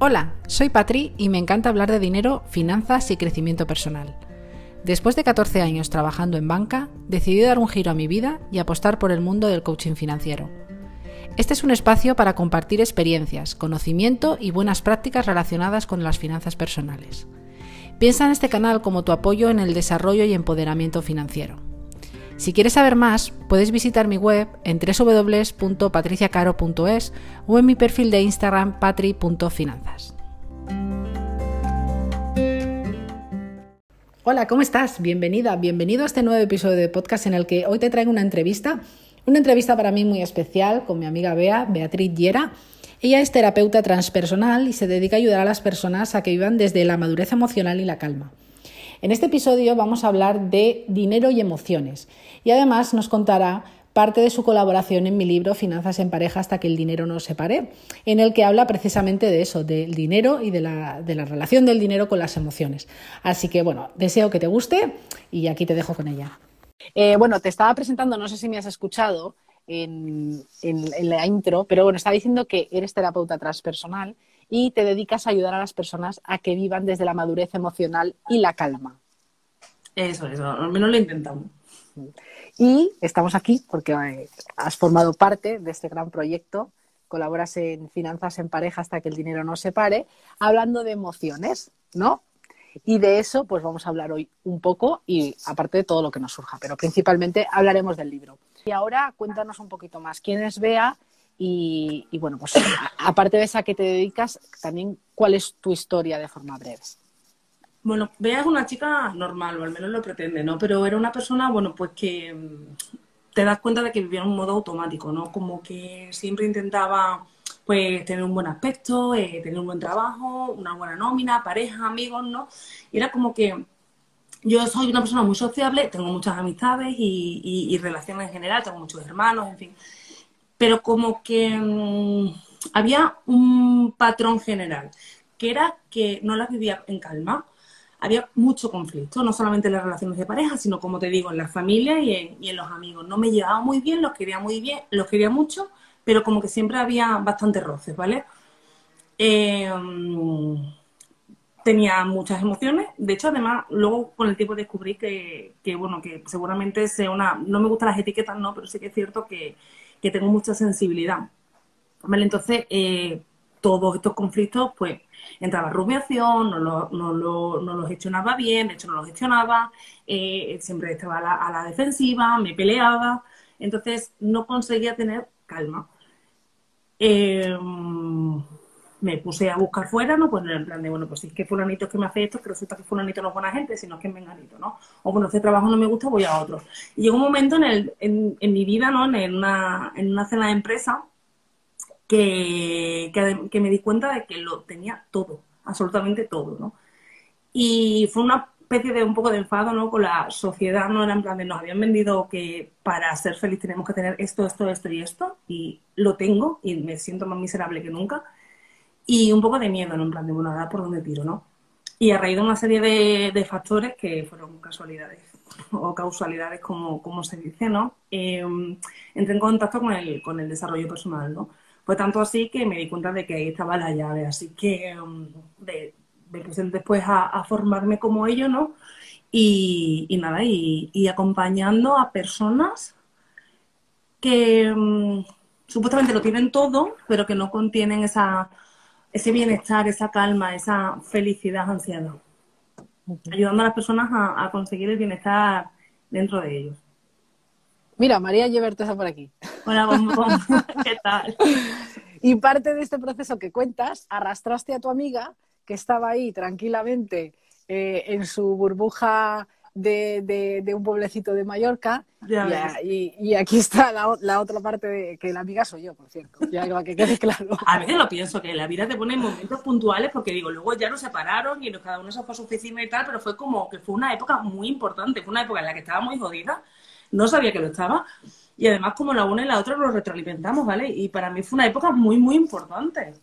Hola, soy Patri y me encanta hablar de dinero, finanzas y crecimiento personal. Después de 14 años trabajando en banca, decidí dar un giro a mi vida y apostar por el mundo del coaching financiero. Este es un espacio para compartir experiencias, conocimiento y buenas prácticas relacionadas con las finanzas personales. Piensa en este canal como tu apoyo en el desarrollo y empoderamiento financiero. Si quieres saber más, puedes visitar mi web en www.patriciacaro.es o en mi perfil de Instagram patri.finanzas. Hola, ¿cómo estás? Bienvenida, bienvenido a este nuevo episodio de podcast en el que hoy te traigo una entrevista, una entrevista para mí muy especial con mi amiga Bea, Beatriz Llera. Ella es terapeuta transpersonal y se dedica a ayudar a las personas a que vivan desde la madurez emocional y la calma. En este episodio vamos a hablar de dinero y emociones y además nos contará parte de su colaboración en mi libro Finanzas en pareja hasta que el dinero nos separe, en el que habla precisamente de eso, del dinero y de la, relación del dinero con las emociones. Así que bueno, deseo que te guste y aquí te dejo con ella. Eh, bueno, te estaba presentando, no sé si me has escuchado en, en la intro, pero bueno, estaba diciendo que eres terapeuta transpersonal y te dedicas a ayudar a las personas a que vivan desde la madurez emocional y la calma. Eso, eso, al menos lo intentamos. Y estamos aquí porque eh, has formado parte de este gran proyecto, colaboras en Finanzas en Pareja hasta que el dinero no se pare, hablando de emociones, ¿no? Y de eso, pues vamos a hablar hoy un poco y aparte de todo lo que nos surja, pero principalmente hablaremos del libro. Y ahora cuéntanos un poquito más. ¿Quién es Bea y, bueno, pues aparte de esa que te dedicas, también cuál es tu historia de forma breve. Bueno, Bea es una chica normal, o al menos lo pretende, ¿no? Pero era una persona, bueno, pues que mm, te das cuenta de que vivía en un modo automático, ¿no? Como que siempre intentaba, pues, tener un buen aspecto, eh, tener un buen trabajo, una buena nómina, pareja, amigos, ¿no? Y era como que yo soy una persona muy sociable, tengo muchas amistades y relaciones en general, tengo muchos hermanos, en fin pero como que mm, había un patrón general, que era que no las vivía en calma. Había mucho conflicto, no solamente en las relaciones de pareja, sino como te digo, en la familia y en, los amigos. No me llevaba muy bien, los quería muy bien, los quería mucho, pero como que siempre había bastantes roces, ¿vale? Em, tenía muchas emociones. De hecho, además, luego con el tiempo descubrí que, que, bueno, que seguramente sea una... No me gustan las etiquetas, no, pero sí que es cierto que, que tengo mucha sensibilidad. ¿Vale? Entonces, eh, todos estos conflictos, pues, entraba rumiación, no, lo, no, lo, no los gestionaba bien, de hecho no los gestionaba, eh, siempre estaba a la, defensiva, me peleaba, entonces no conseguía tener calma. Eh, me puse a buscar fuera, ¿no? Pues en plan de, bueno, pues si es que fulanito es que me hace esto, que resulta que fulanito no es buena gente, sino que es menganito, ¿no? O bueno, este trabajo no me gusta, voy a otro. Y llegó un momento en, el, en, en mi vida, ¿no? En una, en una cena de empresa que, que, me di cuenta de que lo tenía todo, absolutamente todo, ¿no? Y fue una especie de un poco de enfado, ¿no? Con la sociedad, ¿no? Era en plan de, nos habían vendido que para ser feliz tenemos que tener esto, esto, esto y esto, y lo tengo, y me siento más miserable que nunca y un poco de miedo, ¿no? En plan de, bueno, ahora por dónde tiro, ¿no? Y a raíz de una serie de, factores que fueron casualidades o causalidades, como, como se dice, ¿no? Em, entré en contacto con el, con el desarrollo personal, ¿no? Fue tanto así que me di cuenta de que ahí estaba la llave, así que em, me puse después a, formarme como ello, ¿no? Y, nada, y, acompañando a personas que em, supuestamente lo tienen todo, pero que no contienen esa ese bienestar, esa calma, esa felicidad ansiada. Ayudando a las personas a, conseguir el bienestar dentro de ellos. Mira, María Lleverte está por aquí. Hola, bombón. ¿Qué tal? Y parte de este proceso que cuentas, arrastraste a tu amiga que estaba ahí tranquilamente eh, en su burbuja de, de, un pueblecito de Mallorca. y, y, aquí está la, la, otra parte de que la amiga soy yo, por cierto. Ya que quede claro. A veces lo pienso, que la vida te pone en momentos puntuales, porque digo, luego ya nos separaron y cada uno se fue a su oficina y tal, pero fue como que fue una época muy importante, fue una época en la que estaba muy jodida, no sabía que lo estaba. Y además, como la una y la otra nos retroalimentamos, ¿vale? Y para mí fue una época muy, muy importante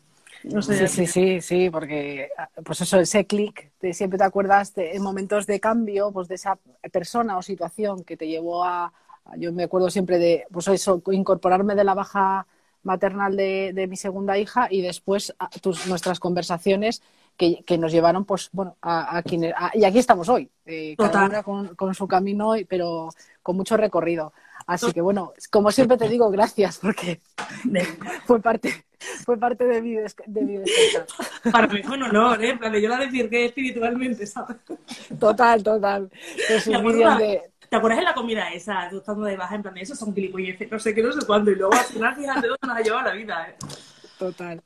sí, sí, sí, sí, porque pues eso, ese clic, siempre te acuerdas de, en momentos de cambio, pues de esa persona o situación que te llevó a, yo me acuerdo siempre de, pues eso, incorporarme de la baja maternal de, mi segunda hija y después tus, nuestras conversaciones que, nos llevaron, pues, bueno, a, quienes. y aquí estamos hoy, eh, cada una con, su camino, pero con mucho recorrido. Así que, bueno, como siempre te digo, gracias, porque fue parte, fue parte de mi, de mi Para mí fue un honor, ¿eh? yo la desvirgué espiritualmente, ¿sabes? Total, total. ¿Te acuerdas de la comida esa, tú estando de baja, en plan, eso son gilipolleces, no sé qué, no sé cuándo, y luego al final, fíjate dónde nos ha llevado la vida, ¿eh? Total,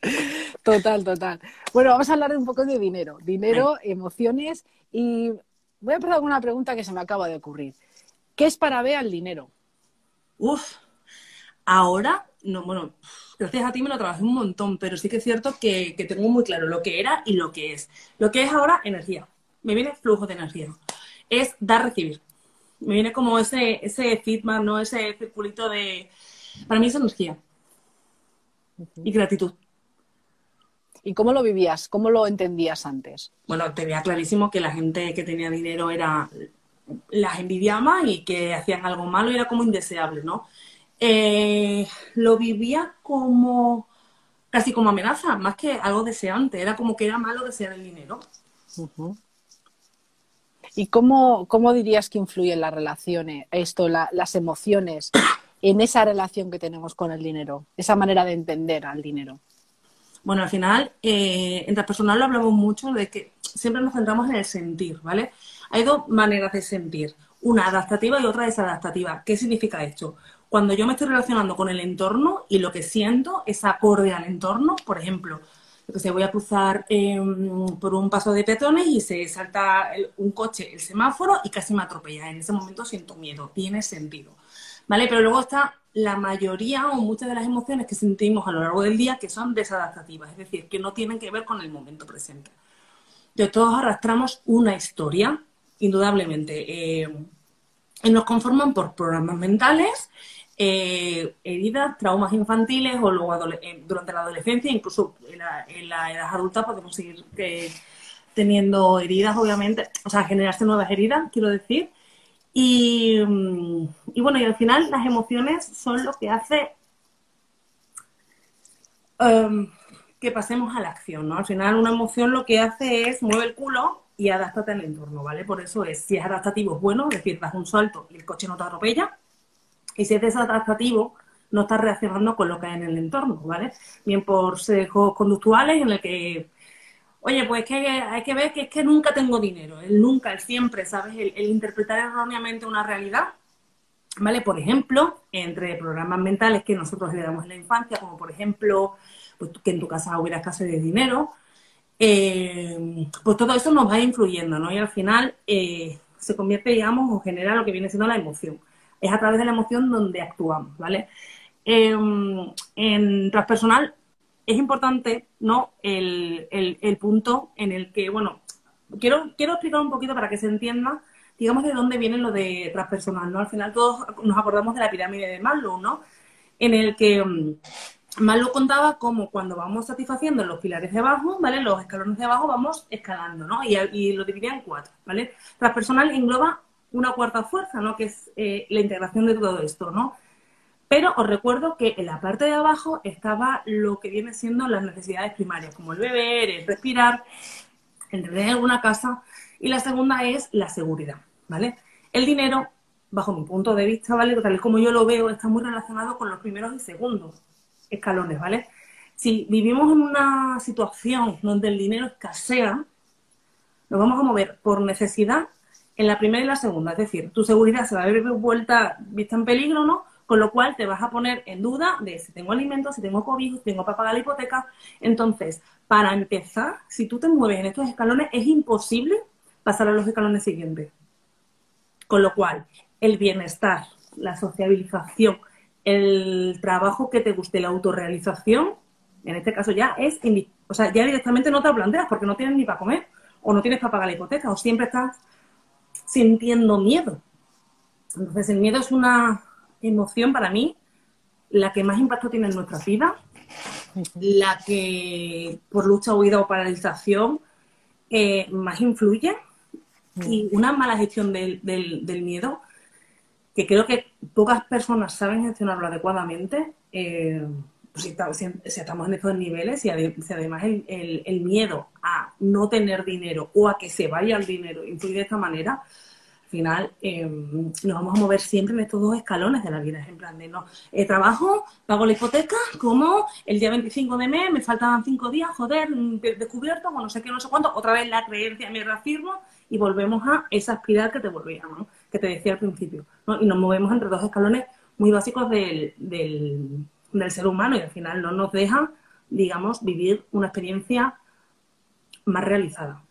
total, total. Bueno, vamos a hablar un poco de dinero. Dinero, emociones y voy a empezar con una pregunta que se me acaba de ocurrir. ¿Qué es para Bea el dinero? Uf, ahora, no, bueno, gracias a ti me lo trabajé un montón, pero sí que es cierto que, tengo muy claro lo que era y lo que es. Lo que es ahora, energía. Me viene flujo de energía. Es dar, recibir. Me viene como ese, ese feedback, ¿no? Ese circulito de... Para mí es energía y gratitud. ¿Y cómo lo vivías? ¿Cómo lo entendías antes? Bueno, te veía clarísimo que la gente que tenía dinero era las envidiaba y que hacían algo malo y era como indeseable, ¿no? Eh, lo vivía como casi como amenaza, más que algo deseante. Era como que era malo desear el dinero. ¿Y cómo, cómo, dirías que influyen las relaciones, esto, las emociones en esa relación que tenemos con el dinero, esa manera de entender al dinero? Bueno, al final, eh, en transpersonal lo hablamos mucho de que siempre nos centramos en el sentir, ¿vale? Hay dos maneras de sentir, una adaptativa y otra desadaptativa. ¿Qué significa esto? Cuando yo me estoy relacionando con el entorno y lo que siento es acorde al entorno, por ejemplo, que se voy a cruzar em, por un paso de peatones y se salta un coche, el semáforo y casi me atropella. En ese momento siento miedo, tiene sentido. ¿Vale? Pero luego está la mayoría o muchas de las emociones que sentimos a lo largo del día que son desadaptativas, es decir, que no tienen que ver con el momento presente. Entonces todos arrastramos una historia, indudablemente, eh, y nos conforman por programas mentales, eh, heridas, traumas infantiles o luego eh, durante la adolescencia, incluso en la, edad adulta podemos seguir teniendo heridas, obviamente, o sea, generarse nuevas heridas, quiero decir, Mm, y, bueno, y al final las emociones son lo que hace em, que pasemos a la acción, ¿no? Al final una emoción lo que hace es mueve el culo y adáptate al entorno, ¿vale? Por eso es, si es adaptativo es bueno, es decir, das un salto y el coche no te atropella, y si es desadaptativo, no estás reaccionando con lo que hay en el entorno, ¿vale? Bien por sesgos conductuales en el que Oye, pues que hay que ver que es que nunca tengo dinero, el nunca, el siempre, ¿sabes? El, interpretar erróneamente una realidad, ¿vale? Por ejemplo, entre programas mentales que nosotros heredamos en la infancia, como por ejemplo, pues que en tu casa hubiera escasez de dinero, eh, pues todo eso nos va influyendo, ¿no? Y al final eh, se convierte, digamos, o genera lo que viene siendo la emoción. Es a través de la emoción donde actuamos, ¿vale? Eh, en transpersonal es importante, ¿no? El, punto en el que, bueno, quiero, quiero explicar un poquito para que se entienda, digamos, de dónde viene lo de transpersonal, ¿no? Al final todos nos acordamos de la pirámide de Maslow, ¿no? En el que mm, Maslow contaba cómo cuando vamos satisfaciendo los pilares de abajo, ¿vale? Los escalones de abajo vamos escalando, ¿no? Y, lo dividía en cuatro, ¿vale? Transpersonal engloba una cuarta fuerza, ¿no? Que es eh, la integración de todo esto, ¿no? Pero os recuerdo que en la parte de abajo estaba lo que viene siendo las necesidades primarias, como el beber, el respirar, el tener alguna casa. Y la segunda es la seguridad, ¿vale? El dinero, bajo mi punto de vista, ¿vale? Tal como yo lo veo, está muy relacionado con los primeros y segundos escalones, ¿vale? Si vivimos en una situación donde el dinero escasea, nos vamos a mover por necesidad en la primera y la segunda. Es decir, tu seguridad se va a ver vuelta, vista en peligro, ¿no? Con lo cual te vas a poner en duda de si tengo alimentos, si tengo cobijo, si tengo para pagar la hipoteca. Entonces, para empezar, si tú te mueves en estos escalones, es imposible pasar a los escalones siguientes. Con lo cual, el bienestar, la sociabilización, el trabajo que te guste, la autorrealización, en este caso ya es, o sea, ya directamente no te lo planteas porque no tienes ni para comer o no tienes para pagar la hipoteca o siempre estás sintiendo miedo. Entonces, el miedo es una emoción para mí la que más impacto tiene en nuestra vida, la que por lucha, huida o paralización eh, más influye y una mala gestión del, miedo, que creo que pocas personas saben gestionarlo adecuadamente, eh, pues si, estamos en estos niveles, y además el, el, miedo a no tener dinero o a que se vaya el dinero influye de esta manera, final em, nos vamos a mover siempre en estos dos escalones de la vida. En plan de no, eh, trabajo, pago la hipoteca, como el día 25 de mes, me faltan cinco días, joder, descubierto, o no sé qué, no sé cuánto, otra vez la creencia me reafirmo y volvemos a esa espiral que te volvía, ¿no? que te decía al principio. ¿no? Y nos movemos entre dos escalones muy básicos del, del, ser humano y al final no nos deja, digamos, vivir una experiencia más realizada.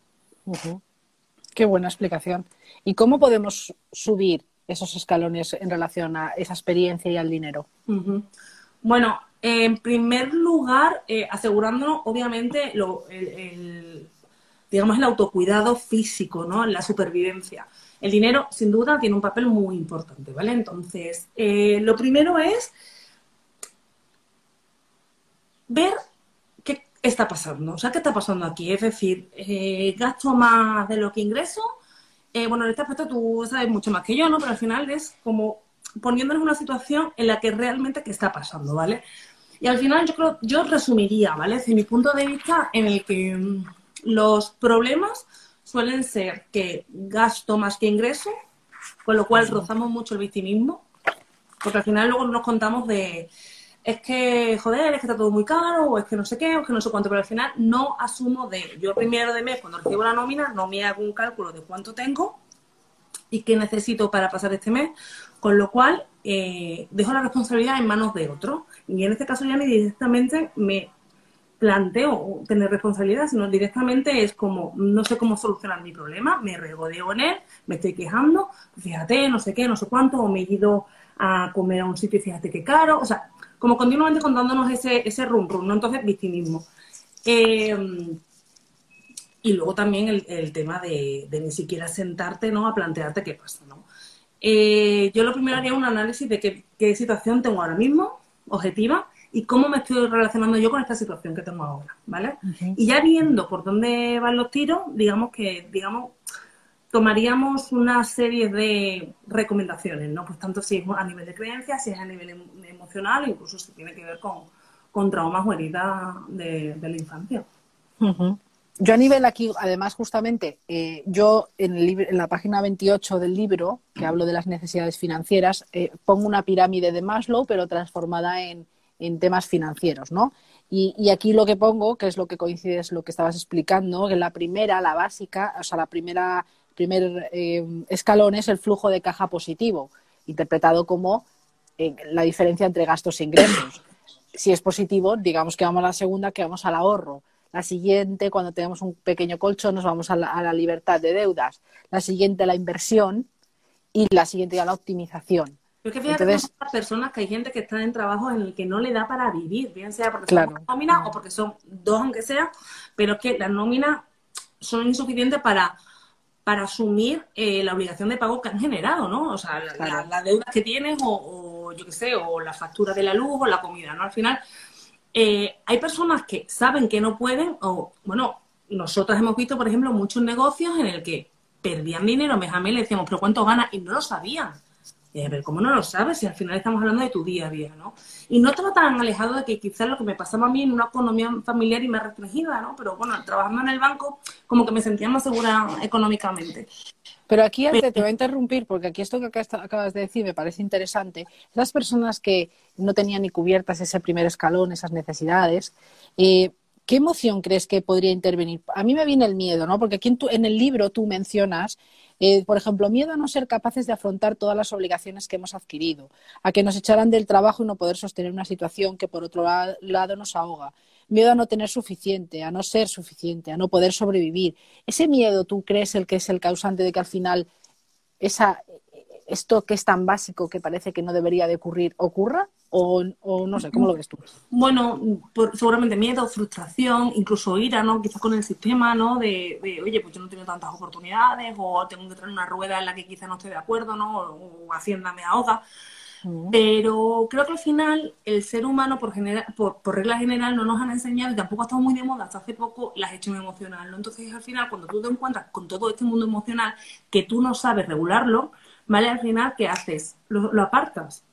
Qué buena explicación. ¿Y cómo podemos subir esos escalones en relación a esa experiencia y al dinero? Bueno, en primer lugar, eh, asegurándonos, obviamente, el, digamos, el autocuidado físico, ¿no? La supervivencia. El dinero, sin duda, tiene un papel muy importante, ¿vale? Entonces, eh, lo primero es ver está pasando, o sea, qué está pasando aquí. Es decir, eh, gasto más de lo que ingreso. Eh, bueno, en este aspecto tú sabes mucho más que yo, ¿no? Pero al final es como poniéndonos en una situación en la que realmente qué está pasando, ¿vale? Y al final yo creo, yo resumiría, ¿vale? Desde mi punto de vista, en el que mm, los problemas suelen ser que gasto más que ingreso, con lo cual rozamos mucho el victimismo, porque al final luego nos contamos de es que, joder, es que está todo muy caro, o es que no sé qué, o es que no sé cuánto, pero al final no asumo de, yo primero de mes, cuando recibo la nómina, no me hago un cálculo de cuánto tengo y qué necesito para pasar este mes, con lo cual eh, dejo la responsabilidad en manos de otro. Y en este caso ya ni directamente me planteo tener responsabilidad, sino directamente es como, no sé cómo solucionar mi problema, me regodeo en él, me estoy quejando, fíjate, no sé qué, no sé cuánto, o me he ido a comer a un sitio y fíjate qué caro, o sea, como continuamente contándonos ese, ese rum rum, ¿no? Entonces, victimismo. Eh, y luego también el, tema de, ni siquiera sentarte, ¿no? A plantearte qué pasa, ¿no? Eh, yo lo primero haría un análisis de qué, qué situación tengo ahora mismo, objetiva, y cómo me estoy relacionando yo con esta situación que tengo ahora, ¿vale? Y ya viendo por dónde van los tiros, digamos que, digamos, tomaríamos una serie de recomendaciones, ¿no? Pues tanto si es a nivel de creencias, si es a nivel em, emocional, incluso si tiene que ver con, con traumas o heridas de, la infancia. Yo a nivel aquí, además, justamente, eh, yo en, el, en, la página 28 del libro, que hablo de las necesidades financieras, eh, pongo una pirámide de Maslow, pero transformada en, temas financieros, ¿no? Y, aquí lo que pongo, que es lo que coincide, es lo que estabas explicando, que la primera, la básica, o sea, la primera primer eh, escalón es el flujo de caja positivo, interpretado como eh, la diferencia entre gastos e ingresos. Si es positivo, digamos que vamos a la segunda, que vamos al ahorro. La siguiente, cuando tenemos un pequeño colchón, nos vamos a la, libertad de deudas. La siguiente, la inversión. Y la siguiente, a la optimización. Pero es que fíjate Entonces, que personas que hay gente que está en trabajo en el que no le da para vivir, bien sea porque son nóminas o porque son dos, aunque sea, pero es que las nóminas son insuficientes para, para asumir eh, la obligación de pago que han generado, ¿no? O sea, las deudas que tienes o, yo qué sé, o la factura de la luz o la comida, ¿no? Al final, eh, hay personas que saben que no pueden o, bueno, nosotros hemos visto, por ejemplo, muchos negocios en el que perdían dinero, mes a mes le decíamos, pero ¿cuánto gana? Y no lo sabían. Eh, pero ¿cómo no lo sabes? Si al final estamos hablando de tu día a día, ¿no? Y no estaba tan alejado de que quizás lo que me pasaba a mí en una economía familiar y más restringida, ¿no? Pero bueno, trabajando en el banco, como que me sentía más segura económicamente. Pero aquí antes te voy a interrumpir, porque aquí esto que acabas de decir me parece interesante. Las personas que no tenían ni cubiertas ese primer escalón, esas necesidades, eh, ¿qué emoción crees que podría intervenir? A mí me viene el miedo, ¿no? Porque aquí en, en el libro tú mencionas eh, por ejemplo, miedo a no ser capaces de afrontar todas las obligaciones que hemos adquirido, a que nos echaran del trabajo y no poder sostener una situación que por otro lado nos ahoga, miedo a no tener suficiente, a no ser suficiente, a no poder sobrevivir. ¿Ese miedo tú crees el que es el causante de que al final esa, esto que es tan básico que parece que no debería de ocurrir ocurra? O, no sé, ¿cómo lo ves tú? Bueno, seguramente miedo, frustración, incluso ira, ¿no? Quizás con el sistema, ¿no? De, oye, pues yo no tengo tantas oportunidades, o tengo que traer una rueda en la que quizás no estoy de acuerdo, ¿no? O, Hacienda me ahoga. Mm. Pero creo que al final el ser humano, por, por, regla general, no nos han enseñado, y tampoco ha estado muy de moda hasta hace poco, la gestión emocional. ¿no? Entonces, al final, cuando tú te encuentras con todo este mundo emocional que tú no sabes regularlo, ¿vale? Al final, ¿qué haces? lo apartas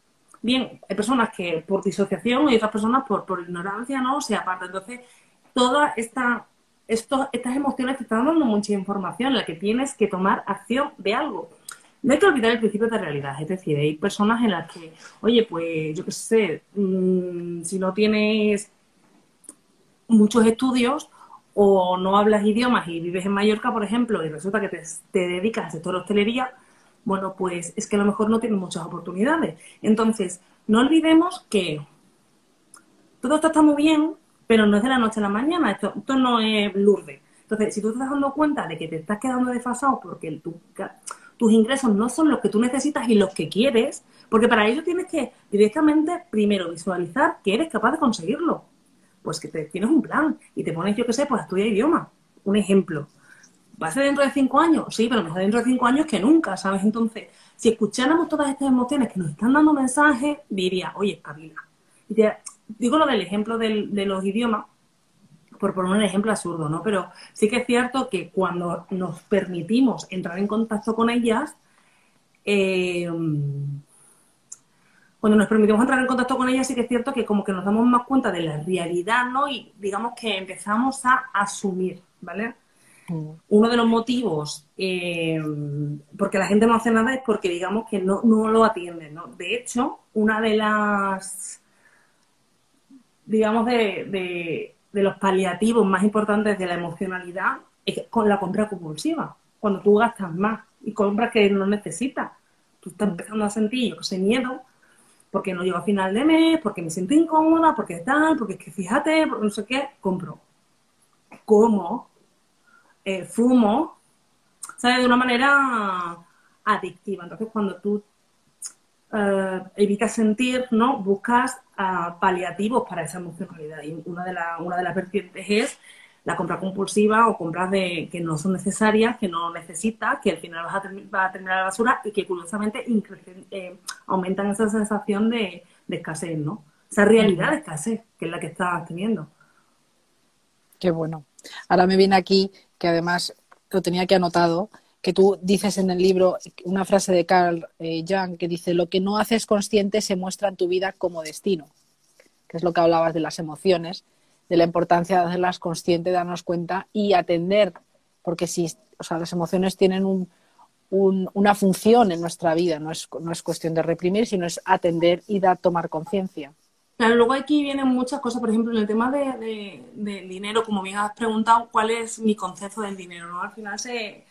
bien, hay personas que por disociación y otras personas por, por ignorancia, ¿no? Se apartan. Entonces, toda esta, estas emociones te están dando mucha información en la que tienes que tomar acción de algo. No hay que olvidar el principio de realidad, es decir, hay personas en las que, oye, pues yo qué sé, mm, si no tienes muchos estudios o no hablas idiomas y vives en Mallorca, por ejemplo, y resulta que te, te dedicas al sector hostelería, bueno, pues es que a lo mejor no tienes muchas oportunidades. Entonces, no olvidemos que todo esto está muy bien, pero no es de la noche a la mañana, esto, no es Lourdes. Entonces, si tú te estás dando cuenta de que te estás quedando desfasado porque tus ingresos no son los que tú necesitas y los que quieres, porque para ello tienes que directamente primero visualizar que eres capaz de conseguirlo. Pues que te, tienes un plan y te pones, yo qué sé, pues estudia idioma. Un ejemplo. ¿Va a ser dentro de cinco años? Sí, pero mejor dentro de cinco años que nunca, ¿sabes? Entonces, si escucháramos todas estas emociones que nos están dando mensajes, diría, oye. Y digo lo del ejemplo del, de los idiomas, por poner un ejemplo absurdo, ¿no? Pero sí que es cierto que cuando nos permitimos entrar en contacto con ellas, eh, cuando nos permitimos entrar en contacto con ellas, sí que es cierto que como que nos damos más cuenta de la realidad, ¿no? Y digamos que empezamos a asumir, ¿vale? Uno de los motivos eh, porque la gente no hace nada es porque digamos que no, lo atienden, ¿no? De hecho, una de las, digamos, de, los paliativos más importantes de la emocionalidad es con la compra compulsiva. Cuando tú gastas más y compras que no necesitas, tú estás empezando a sentir, yo que sé, miedo, porque no llego a final de mes, porque me siento incómoda, porque tal, porque es que fíjate, no sé qué, compro. ¿Cómo? Eh, fumo, ¿sabes? De una manera adictiva. Entonces, cuando tú eh, evitas sentir, ¿no? Buscas ah, paliativos para esa emocionalidad. Y una de, una de las vertientes es la compra compulsiva o compras de, que no son necesarias, que no necesitas, que al final vas a, a terminar la basura y que curiosamente eh, aumentan esa sensación de, de, escasez, ¿no? Esa realidad de escasez, que es la que estás teniendo. Qué bueno. Ahora me viene aquí que además lo tenía que anotado, que tú dices en el libro una frase de Carl eh, Jung que dice, lo que no haces consciente se muestra en tu vida como destino, que es lo que hablabas de las emociones, de la importancia de hacerlas conscientes, darnos cuenta y atender, porque si, o sea, las emociones tienen un, una función en nuestra vida, no es, no es cuestión de reprimir, sino es atender y dar, tomar conciencia. Claro, luego aquí vienen muchas cosas, por ejemplo, en el tema de, del dinero, como bien has preguntado, ¿cuál es mi concepto del dinero? ¿no? Al final, se,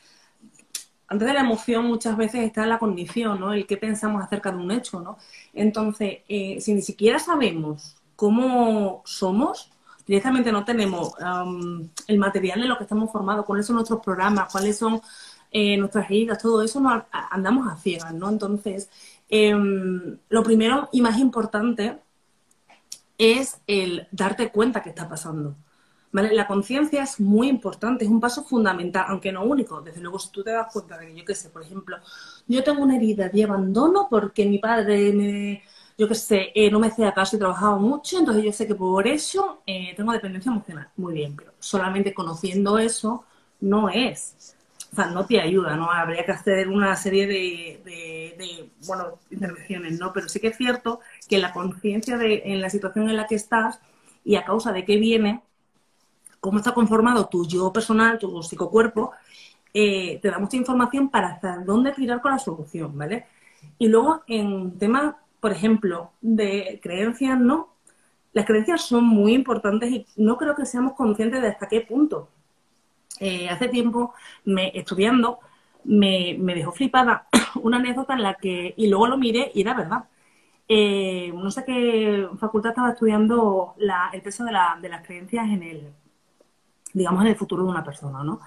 antes de la emoción muchas veces está la condición, ¿no? El que pensamos acerca de un hecho, ¿no? Entonces, eh, si ni siquiera sabemos cómo somos, directamente no tenemos el material de lo que estamos formados, cuáles son nuestros programas, cuáles son eh, nuestras heridas, todo eso, no, andamos a ciegas, ¿no? Entonces, em, lo primero y más importante es el darte cuenta que está pasando. ¿Vale? La conciencia es muy importante, es un paso fundamental, aunque no único. Desde luego, si tú te das cuenta de que, yo qué sé, por ejemplo, yo tengo una herida de abandono porque mi padre me, yo qué sé, eh, no me hacía caso y trabajaba mucho, entonces yo sé que por eso eh, tengo dependencia emocional. Muy bien, pero solamente conociendo eso no es o sea, no te ayuda, ¿no? Habría que hacer una serie de, bueno, intervenciones, ¿no? Pero sí que es cierto que la conciencia de en la situación en la que estás y a causa de qué viene, cómo está conformado tu yo personal, tu psicocuerpo, eh, te da mucha información para hasta dónde tirar con la solución, ¿vale? Y luego en temas, por ejemplo, de creencias, ¿no? Las creencias son muy importantes y no creo que seamos conscientes de hasta qué punto eh, hace tiempo, me, estudiando, me, dejó flipada una anécdota en la que, y luego lo miré y era verdad. Eh, no sé qué facultad estaba estudiando el peso de, las creencias en el, digamos, en el futuro de una persona, ¿no?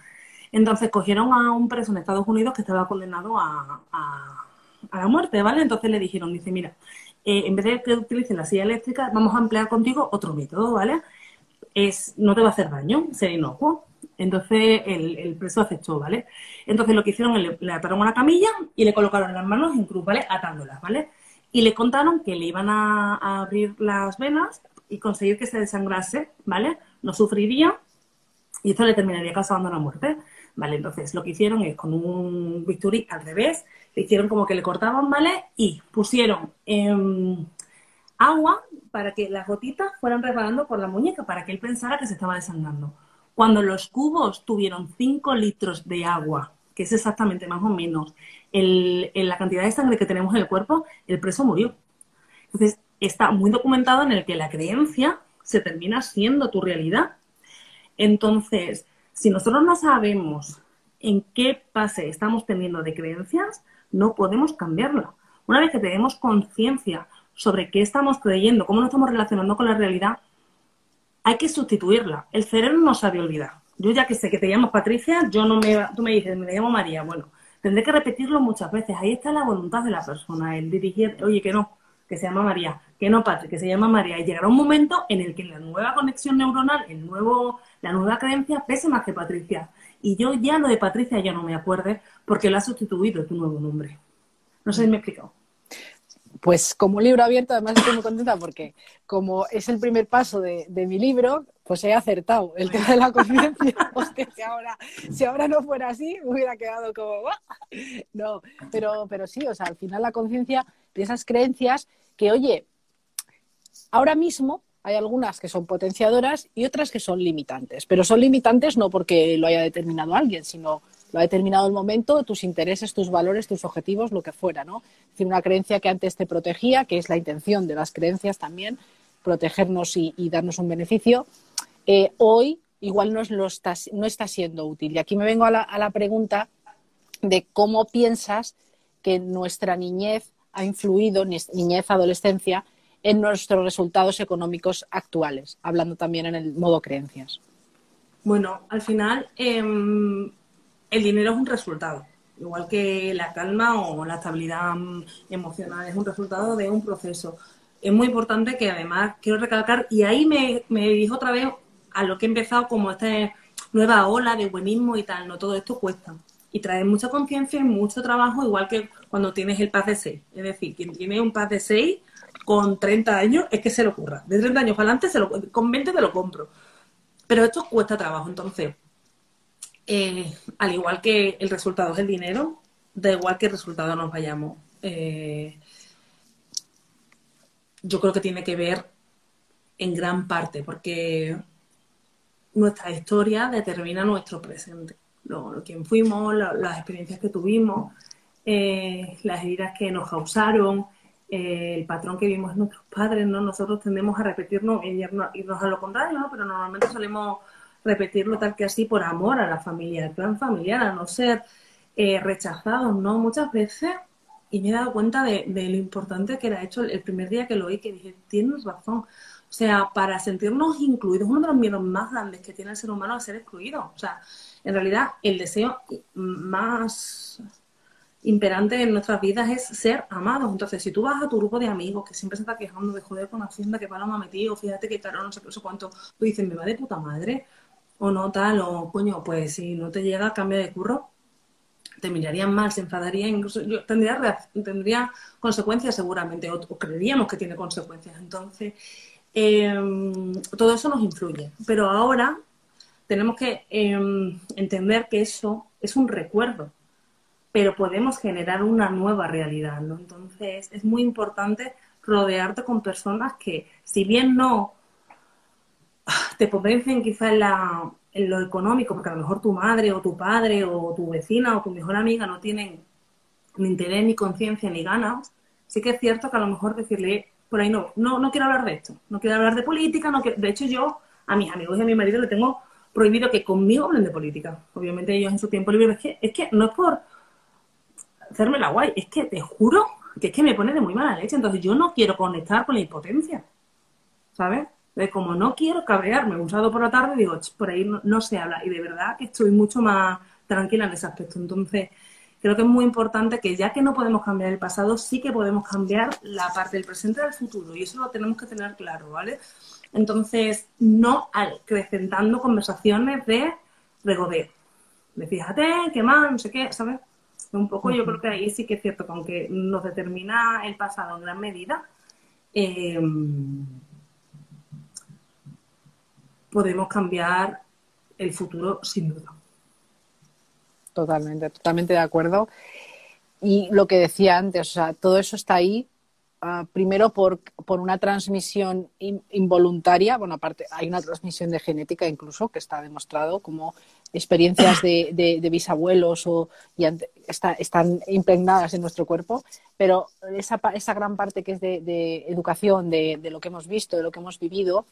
Entonces cogieron a un preso en Estados Unidos que estaba condenado a, la muerte, ¿vale? Entonces le dijeron, dice, mira, eh, en vez de que utilices la silla eléctrica, vamos a emplear contigo otro método, ¿vale? Es, no te va a hacer daño, ser inocuo. Entonces el, preso aceptó, ¿vale? Entonces lo que hicieron es le, ataron a una camilla y le colocaron las manos en cruz, ¿vale? Atándolas, ¿vale? Y le contaron que le iban a, abrir las venas y conseguir que se desangrase, ¿vale? No sufriría y esto le terminaría causando la muerte, ¿vale? Entonces lo que hicieron es con un bisturí al revés, le hicieron como que le cortaban, ¿vale? Y pusieron agua para que las gotitas fueran resbalando por la muñeca, para que él pensara que se estaba desangrando. Cuando los cubos tuvieron 5 litros de agua, que es exactamente más o menos la cantidad de sangre que tenemos en el cuerpo, el preso murió. Entonces, está muy documentado en el que la creencia se termina siendo tu realidad. Entonces, si nosotros no sabemos en qué pase estamos teniendo de creencias, no podemos cambiarla. Una vez que tenemos conciencia sobre qué estamos creyendo, cómo nos estamos relacionando con la realidad, hay que sustituirla. El cerebro no sabe olvidar. Yo ya que sé que te llamas Patricia, yo no me, tú me dices, me llamo María. Bueno, tendré que repetirlo muchas veces. Ahí está la voluntad de la persona, el dirigir, oye, que no, que se llama María, que no Patrick, que se llama María. Y llegará un momento en el que la nueva conexión neuronal, el nuevo, la nueva creencia pese más que Patricia. Y yo ya lo de Patricia ya no me acuerde porque lo ha sustituido tu nuevo nombre. No sé si me he explicado. Pues como libro abierto, además estoy muy contenta porque como es el primer paso de, mi libro, pues he acertado el tema de la conciencia. Si ahora, si ahora no fuera así, me hubiera quedado como... No, pero, pero sí, o sea, al final la conciencia de esas creencias que, oye, ahora mismo hay algunas que son potenciadoras y otras que son limitantes, pero son limitantes no porque lo haya determinado alguien, sino ha determinado el momento, tus intereses, tus valores, tus objetivos, lo que fuera, ¿no? Es decir, una creencia que antes te protegía, que es la intención de las creencias también, protegernos y, darnos un beneficio, eh, hoy igual no, lo está, no está siendo útil. Y aquí me vengo a la, a la pregunta de cómo piensas que nuestra niñez ha influido, niñez, adolescencia, en nuestros resultados económicos actuales, hablando también en el modo creencias. Bueno, al final em, el dinero es un resultado, igual que la calma o la estabilidad mm, emocional, es un resultado de un proceso. Es muy importante que además quiero recalcar, y ahí me, me dirijo otra vez a lo que he empezado como esta nueva ola de buenismo y tal, no todo esto cuesta. Y trae mucha conciencia y mucho trabajo, igual que cuando tienes el paz de 6. Es decir, quien tiene un paz de 6 con 30 años es que se lo ocurra. De 30 años para adelante, lo, con 20 te lo compro. Pero esto cuesta trabajo, entonces eh, al igual que el resultado es el dinero, da igual el resultado nos vayamos. Eh, yo creo que tiene que ver en gran parte, porque nuestra historia determina nuestro presente. Lo, quién fuimos, las experiencias que tuvimos, eh, las heridas que nos causaron, el patrón que vimos en nuestros padres, ¿no? Nosotros tendemos a repetirnos y irnos a lo contrario, ¿no? Pero normalmente solemos repetirlo tal que así por amor a la familia, al plan familiar, a no ser eh, rechazados, ¿no? Muchas veces, y me he dado cuenta de, lo importante que era hecho el, primer día que lo oí, que dije, tienes razón. O sea, para sentirnos incluidos, uno de los miedos más grandes que tiene el ser humano es ser excluido. O sea, en realidad el deseo más imperante en nuestras vidas es ser amados. Entonces, si tú vas a tu grupo de amigos que siempre se está quejando de joder con Hacienda, que Paloma ha metido, fíjate que caro, no sé, no sé cuánto, tú dices, me va de puta madre o no tal, o coño, pues si no te llega, cambio de curro, te mirarían mal, se enfadarían, incluso yo tendría, tendría consecuencias seguramente, o, creeríamos que tiene consecuencias. Entonces, em, todo eso nos influye. Pero ahora tenemos que em, entender que eso es un recuerdo, pero podemos generar una nueva realidad, ¿no? Entonces, es muy importante rodearte con personas que, si bien no te potencian quizás en, lo económico, porque a lo mejor tu madre o tu padre o tu vecina o tu mejor amiga no tienen ni interés, ni conciencia, ni ganas, sí que es cierto que a lo mejor decirle, por ahí no, no, no quiero hablar de esto, no quiero hablar de política, no de hecho yo a mis amigos y a mi marido le tengo prohibido que conmigo hablen de política. Obviamente ellos en su tiempo libre, es que, es que no es por hacerme la guay, es que te juro que es que me pone de muy mala leche, entonces yo no quiero conectar con la impotencia, ¿sabes? De como no quiero cabrearme un sábado por la tarde, digo, por ahí no, se habla. Y de verdad que estoy mucho más tranquila en ese aspecto. Entonces, creo que es muy importante que ya que no podemos cambiar el pasado, sí que podemos cambiar la parte del presente y del futuro. Y eso lo tenemos que tener claro, ¿vale? Entonces, no acrecentando conversaciones de regodeo. De fíjate, qué mal, no sé qué, ¿sabes? Un poco yo creo que ahí sí que es cierto que aunque nos determina el pasado en gran medida, eh, podemos cambiar el futuro sin duda. Totalmente, totalmente de acuerdo. Y lo que decía antes, o sea, todo eso está ahí ah, primero por, por, una transmisión involuntaria, bueno, aparte hay una transmisión de genética incluso que está demostrado como experiencias de, de, bisabuelos o, están impregnadas en nuestro cuerpo, pero esa, esa gran parte que es de, de educación, de, lo que hemos visto, de lo que hemos vivido,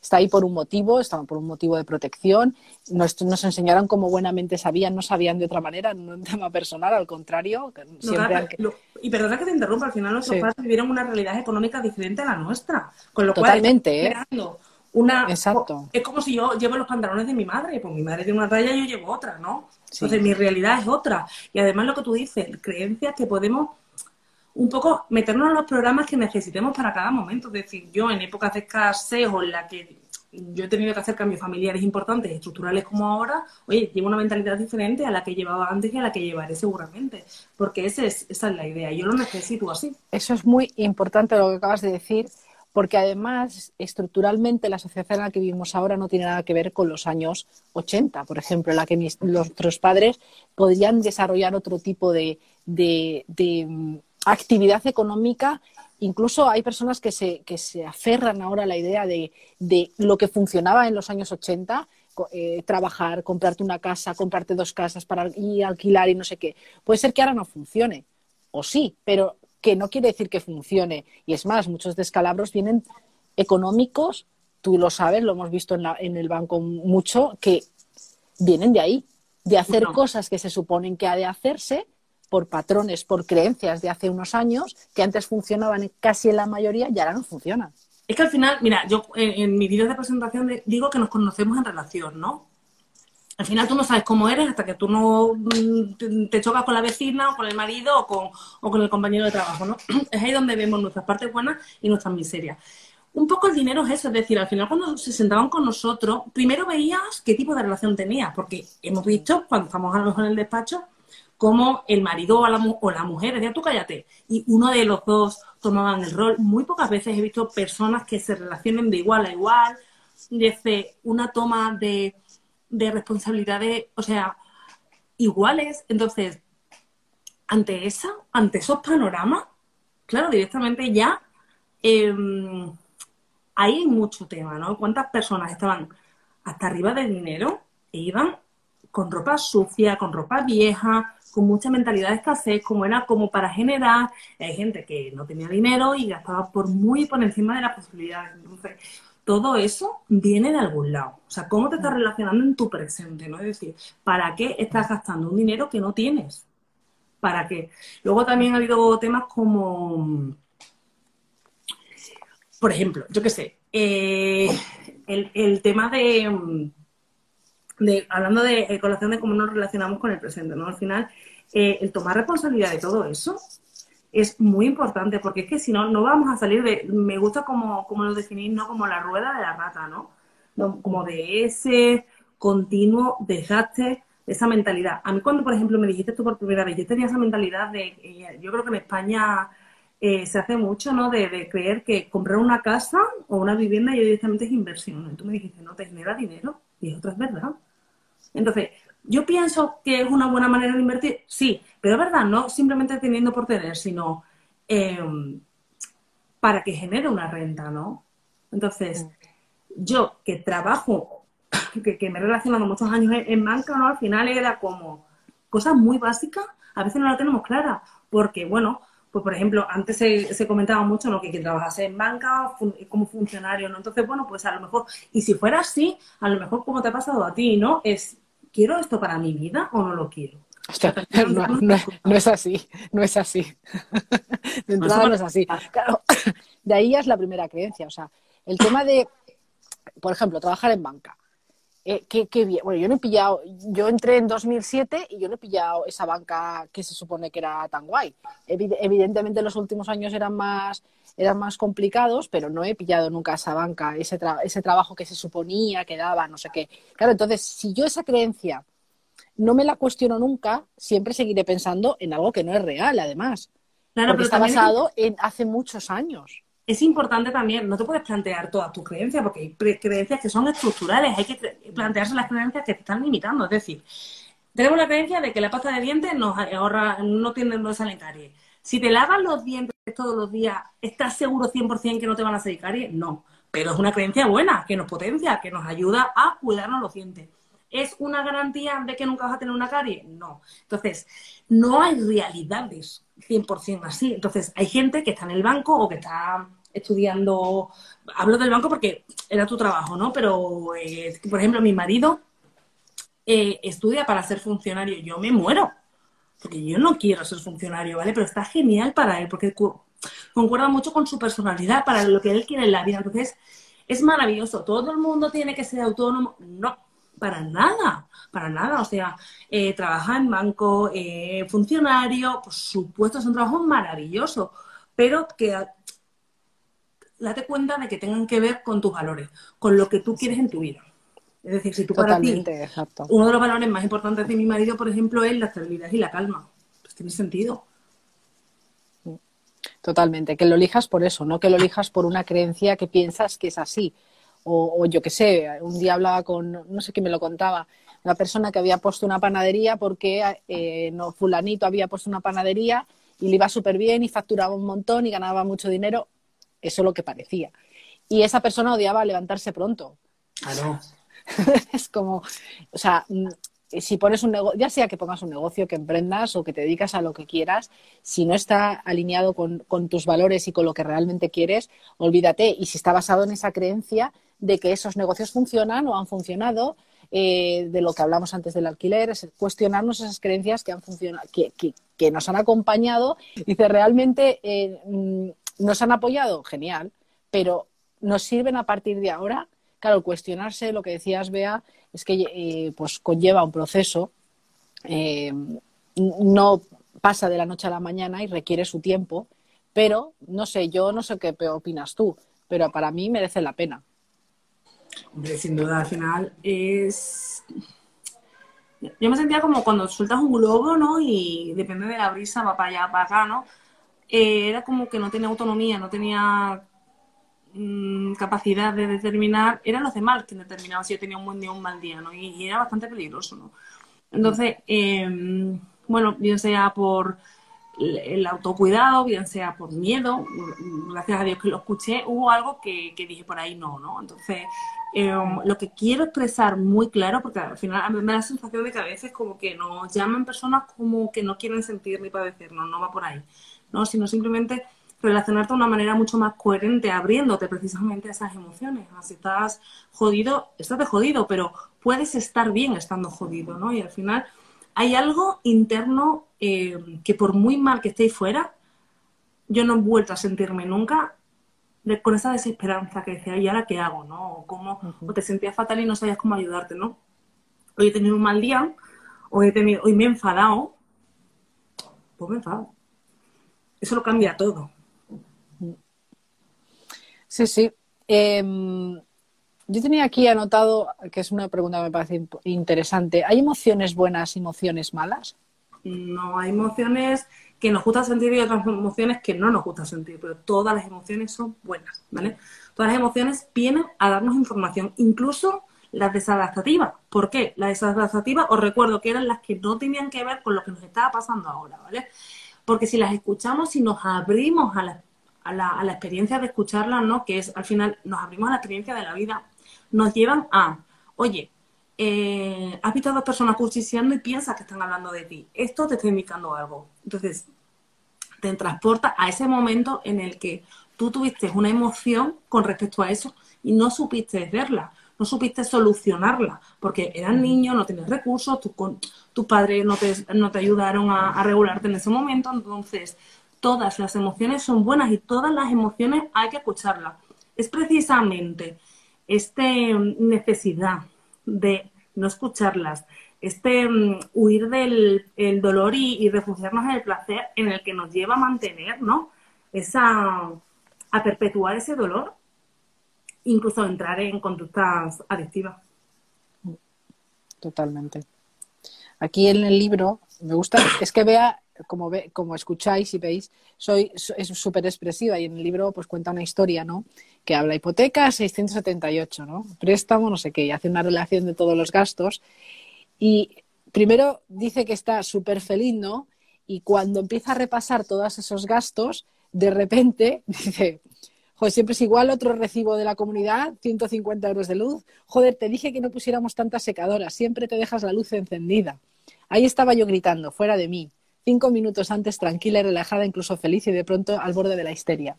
está ahí por un motivo, está por un motivo de protección. Nos, nos enseñaron como buenamente sabían, no sabían de otra manera, no un tema personal, al contrario. y perdona que te interrumpa, al final nuestros padres vivieron una realidad económica diferente a la nuestra. Con lo Totalmente, cual, ¿eh? una Exacto. es como si yo llevo los pantalones de mi madre, pues mi madre tiene una talla y yo llevo otra, ¿no? Entonces mi realidad es otra. Y además lo que tú dices, creencias que podemos un poco meternos en los programas que necesitemos para cada momento. Es decir, yo en épocas de escasez o en la que yo he tenido que hacer cambios familiares importantes, estructurales como ahora, oye, llevo una mentalidad diferente a la que llevaba antes y a la que llevaré seguramente, porque ese es, esa es la idea, yo lo necesito así. Eso es muy importante lo que acabas de decir, porque además estructuralmente la sociedad en la que vivimos ahora no tiene nada que ver con los años 80, por ejemplo, en la que nuestros padres podrían desarrollar otro tipo de, actividad económica. Incluso hay personas que se, que se aferran ahora a la idea de, de lo que funcionaba en los años 80, eh, trabajar, comprarte una casa, comprarte dos casas para ir alquilar y no sé qué. Puede ser que ahora no funcione, o sí, pero que no quiere decir que funcione. Y es más, muchos descalabros vienen económicos, tú lo sabes, lo hemos visto en, la, en el banco mucho, que vienen de ahí, de hacer cosas que se suponen que ha de hacerse por patrones, por creencias de hace unos años que antes funcionaban casi en la mayoría y ahora no funcionan. Es que al final, mira, yo en, mi vídeo de presentación digo que nos conocemos en relación, ¿no? Al final tú no sabes cómo eres hasta que tú no mm, te, chocas con la vecina o con el marido o con, o con el compañero de trabajo, ¿no? Es ahí donde vemos nuestras partes buenas y nuestras miserias. Un poco el dinero es eso, es decir, al final cuando se sentaban con nosotros, primero veías qué tipo de relación tenías, porque hemos visto, cuando estamos a lo mejor en el despacho, como el marido o la, mujer decía, tú cállate, y uno de los dos tomaban el rol. Muy pocas veces he visto personas que se relacionen de igual a igual, desde una toma de, responsabilidades, o sea, iguales. Entonces, ante esa, ante esos panoramas, claro, directamente ya em, hay mucho tema, ¿no? ¿Cuántas personas estaban hasta arriba del dinero e iban con ropa sucia, con ropa vieja, con mucha mentalidad de escasez, como era como para generar. Hay gente que no tenía dinero y gastaba por muy por encima de las posibilidades. Entonces, todo eso viene de algún lado. O sea, cómo te estás relacionando en tu presente, ¿no? Es decir, ¿para qué estás gastando un dinero que no tienes? ¿Para qué? Luego también ha habido temas como, por ejemplo, yo qué sé, eh, el tema de hablando de eh, colación de cómo nos relacionamos con el presente, ¿no? Al final, eh, el tomar responsabilidad de todo eso es muy importante, porque es que si no, no vamos a salir de, me gusta como, como lo definís, ¿no? Como la rueda de la rata, ¿no? Como de ese continuo desgaste, de esa mentalidad. A mí cuando, por ejemplo, me dijiste tú por primera vez, yo tenía esa mentalidad de, eh, yo creo que en España se hace mucho, ¿no? De, creer que comprar una casa o una vivienda y directamente es inversión. Y tú me dijiste, no, te genera dinero. Y otra es verdad. Entonces, yo pienso que es una buena manera de invertir, sí, pero es verdad, no simplemente teniendo por tener, sino em, para que genere una renta, ¿no? Entonces, yo que trabajo, que, me he relacionado muchos años en, banca, ¿no? Al final era como cosas muy básicas, a veces no las tenemos claras, porque, bueno, pues por ejemplo, antes se, comentaba mucho ¿no? que quien trabajase en banca como funcionario, ¿no? Entonces, bueno, pues a lo mejor, y si fuera así, a lo mejor como te ha pasado a ti, ¿no? Es, ¿quiero esto para mi vida o no lo quiero? no, es así, no es así. De entrada no es así. Claro, de ahí ya es la primera creencia. O sea, el tema de, por ejemplo, trabajar en banca. Eh, qué, bien. Bueno, yo no he pillado, yo entré en 2007 y yo no he pillado esa banca que se supone que era tan guay. Evidentemente los últimos años eran más, eran más complicados, pero no he pillado nunca esa banca, ese, ese trabajo que se suponía que daba, no sé qué. Claro, entonces, si yo esa creencia no me la cuestiono nunca, siempre seguiré pensando en algo que no es real, además. Claro, porque está basado en hace muchos años es importante también, no te puedes plantear todas tus creencias, porque hay creencias que son estructurales, hay que plantearse las creencias que te están limitando. Es decir, tenemos la creencia de que la pasta de dientes nos ahorra, no tiene no salen caries. Si te lavas los dientes todos los días, ¿estás seguro 100% que no te van a salir caries? No, pero es una creencia buena, que nos potencia, que nos ayuda a cuidarnos los dientes. ¿Es una garantía de que nunca vas a tener una carie? No. Entonces, no hay realidades 100% así. Entonces, hay gente que está en el banco o que está estudiando, hablo del banco porque era tu trabajo, ¿no? Pero, eh, por ejemplo, mi marido eh, estudia para ser funcionario. Yo me muero, porque yo no quiero ser funcionario, ¿vale? Pero está genial para él, porque concuerda mucho con su personalidad, para lo que él quiere en la vida. Entonces, es maravilloso. ¿Todo el mundo tiene que ser autónomo? No, para nada, para nada. O sea, eh, trabajar en banco, funcionario, por supuesto, es un trabajo maravilloso, pero que date cuenta de que tengan que ver con tus valores, con lo que tú quieres en tu vida. Es decir, si tú para ti, uno de los valores más importantes de mi marido, por ejemplo, es la estabilidad y la calma. Pues tiene sentido. Totalmente, que lo elijas por eso, no que lo elijas por una creencia que piensas que es así. O, yo qué sé, un día hablaba con, no sé quién me lo contaba, una persona que había puesto una panadería porque eh, no, fulanito había puesto una panadería y le iba súper bien y facturaba un montón y ganaba mucho dinero. Eso es lo que parecía. Y esa persona odiaba levantarse pronto. Claro. es como, o sea, mm, si pones un negocio, ya sea que pongas un negocio, que emprendas o que te dedicas a lo que quieras, si no está alineado con, tus valores y con lo que realmente quieres, olvídate. Y si está basado en esa creencia de que esos negocios funcionan o han funcionado, eh, de lo que hablamos antes del alquiler, es cuestionarnos esas creencias que han funcionado, que, que, nos han acompañado. Dice, realmente eh, mm, nos han apoyado, genial, pero nos sirven a partir de ahora Claro, cuestionarse, lo que decías, Bea, es que eh, pues conlleva un proceso, eh, no pasa de la noche a la mañana y requiere su tiempo, pero no sé, yo no sé qué opinas tú, pero para mí merece la pena. Hombre, sin duda, al final es... Yo me sentía como cuando sueltas un globo, ¿no? Y depende de la brisa, va para allá, para acá, ¿no? Eh, era como que no tenía autonomía, no tenía Mm, capacidad de determinar, eran los demás quienes determinaban si yo tenía un buen día o un mal día, ¿no? Y, era bastante peligroso, ¿no? Entonces, em, bueno, bien sea por el autocuidado, bien sea por miedo, gracias a Dios que lo escuché, hubo algo que, dije por ahí no, ¿no? Entonces, em, lo que quiero expresar muy claro, porque al final me da la sensación de que a veces como que nos llaman personas como que no quieren sentir ni padecer, no, no va por ahí, ¿no? Sino simplemente relacionarte de una manera mucho más coherente, abriéndote precisamente a esas emociones. Si estás jodido, estás de jodido, pero puedes estar bien estando jodido, ¿no? Y al final hay algo interno eh, que por muy mal que estéis fuera, yo no he vuelto a sentirme nunca con esa desesperanza que decía, ¿y ahora qué hago? ¿no? O, cómo, o te sentías fatal y no sabías cómo ayudarte, ¿no? Hoy he tenido un mal día, hoy, he tenido, hoy me he enfadado, pues me enfado. Eso lo cambia todo. Sí, sí. Em, yo tenía aquí anotado, que es una pregunta que me parece interesante. ¿Hay emociones buenas y emociones malas? No, hay emociones que nos gusta sentir y otras emociones que no nos gusta sentir, pero todas las emociones son buenas, ¿vale? Todas las emociones vienen a darnos información, incluso las desadaptativas. ¿Por qué? Las desadaptativas, os recuerdo que eran las que no tenían que ver con lo que nos estaba pasando ahora, ¿vale? Porque si las escuchamos y nos abrimos a las a la, experiencia de escucharla, ¿no? Que es, al final, nos abrimos a la experiencia de la vida, nos llevan a, oye, eh, has visto a dos personas cuchicheando y piensas que están hablando de ti. Esto te está indicando algo. Entonces, te transporta a ese momento en el que tú tuviste una emoción con respecto a eso y no supiste verla, no supiste solucionarla, porque eras niño, no tienes recursos, tus padres no te, no te ayudaron a, a regularte en ese momento, entonces todas las emociones son buenas y todas las emociones hay que escucharlas. Es precisamente esta mm, necesidad de no escucharlas, este mm, huir del dolor y, refugiarnos en el placer en el que nos lleva a mantener, ¿no? Esa, a perpetuar ese dolor, incluso entrar en conductas adictivas. Totalmente. Aquí en el libro me gusta, es que vea como, ve, como escucháis y veis, soy, es súper expresiva y en el libro pues cuenta una historia, ¿no? Que habla hipoteca 678, ¿no? Préstamo, no sé qué, y hace una relación de todos los gastos. Y primero dice que está súper feliz, ¿no? Y cuando empieza a repasar todos esos gastos, de repente dice, joder, siempre es igual, otro recibo de la comunidad, 150 euros de luz. Joder, te dije que no pusiéramos tantas secadoras, siempre te dejas la luz encendida. Ahí estaba yo gritando, fuera de mí, cinco minutos antes tranquila y relajada, incluso feliz y de pronto al borde de la histeria.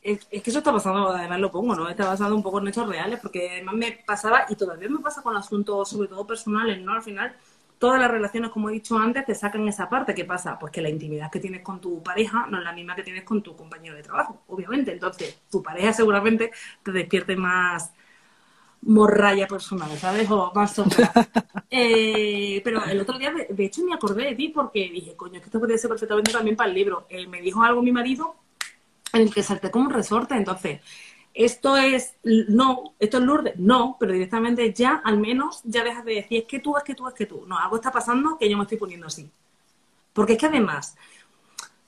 Es, que eso está pasando, además lo pongo, ¿no? Está basado un poco en hechos reales, porque además me pasaba, y todavía me pasa con asuntos, sobre todo personales, ¿no? Al final, todas las relaciones, como he dicho antes, te sacan esa parte. ¿Qué pasa? Pues que la intimidad que tienes con tu pareja no es la misma que tienes con tu compañero de trabajo, obviamente. Entonces, tu pareja seguramente te despierte más morralla personal, ¿sabes? O más sombra. Eh, pero el otro día, de hecho, me acordé de ti porque dije, coño, es que esto podría ser perfectamente también para el libro. Eh, me dijo algo mi marido en el que salté como un resorte. Entonces, esto es, no, esto es Lourdes, no, pero directamente ya, al menos, ya dejas de decir, es que tú, es que tú, es que tú. No, algo está pasando que yo me estoy poniendo así. Porque es que además,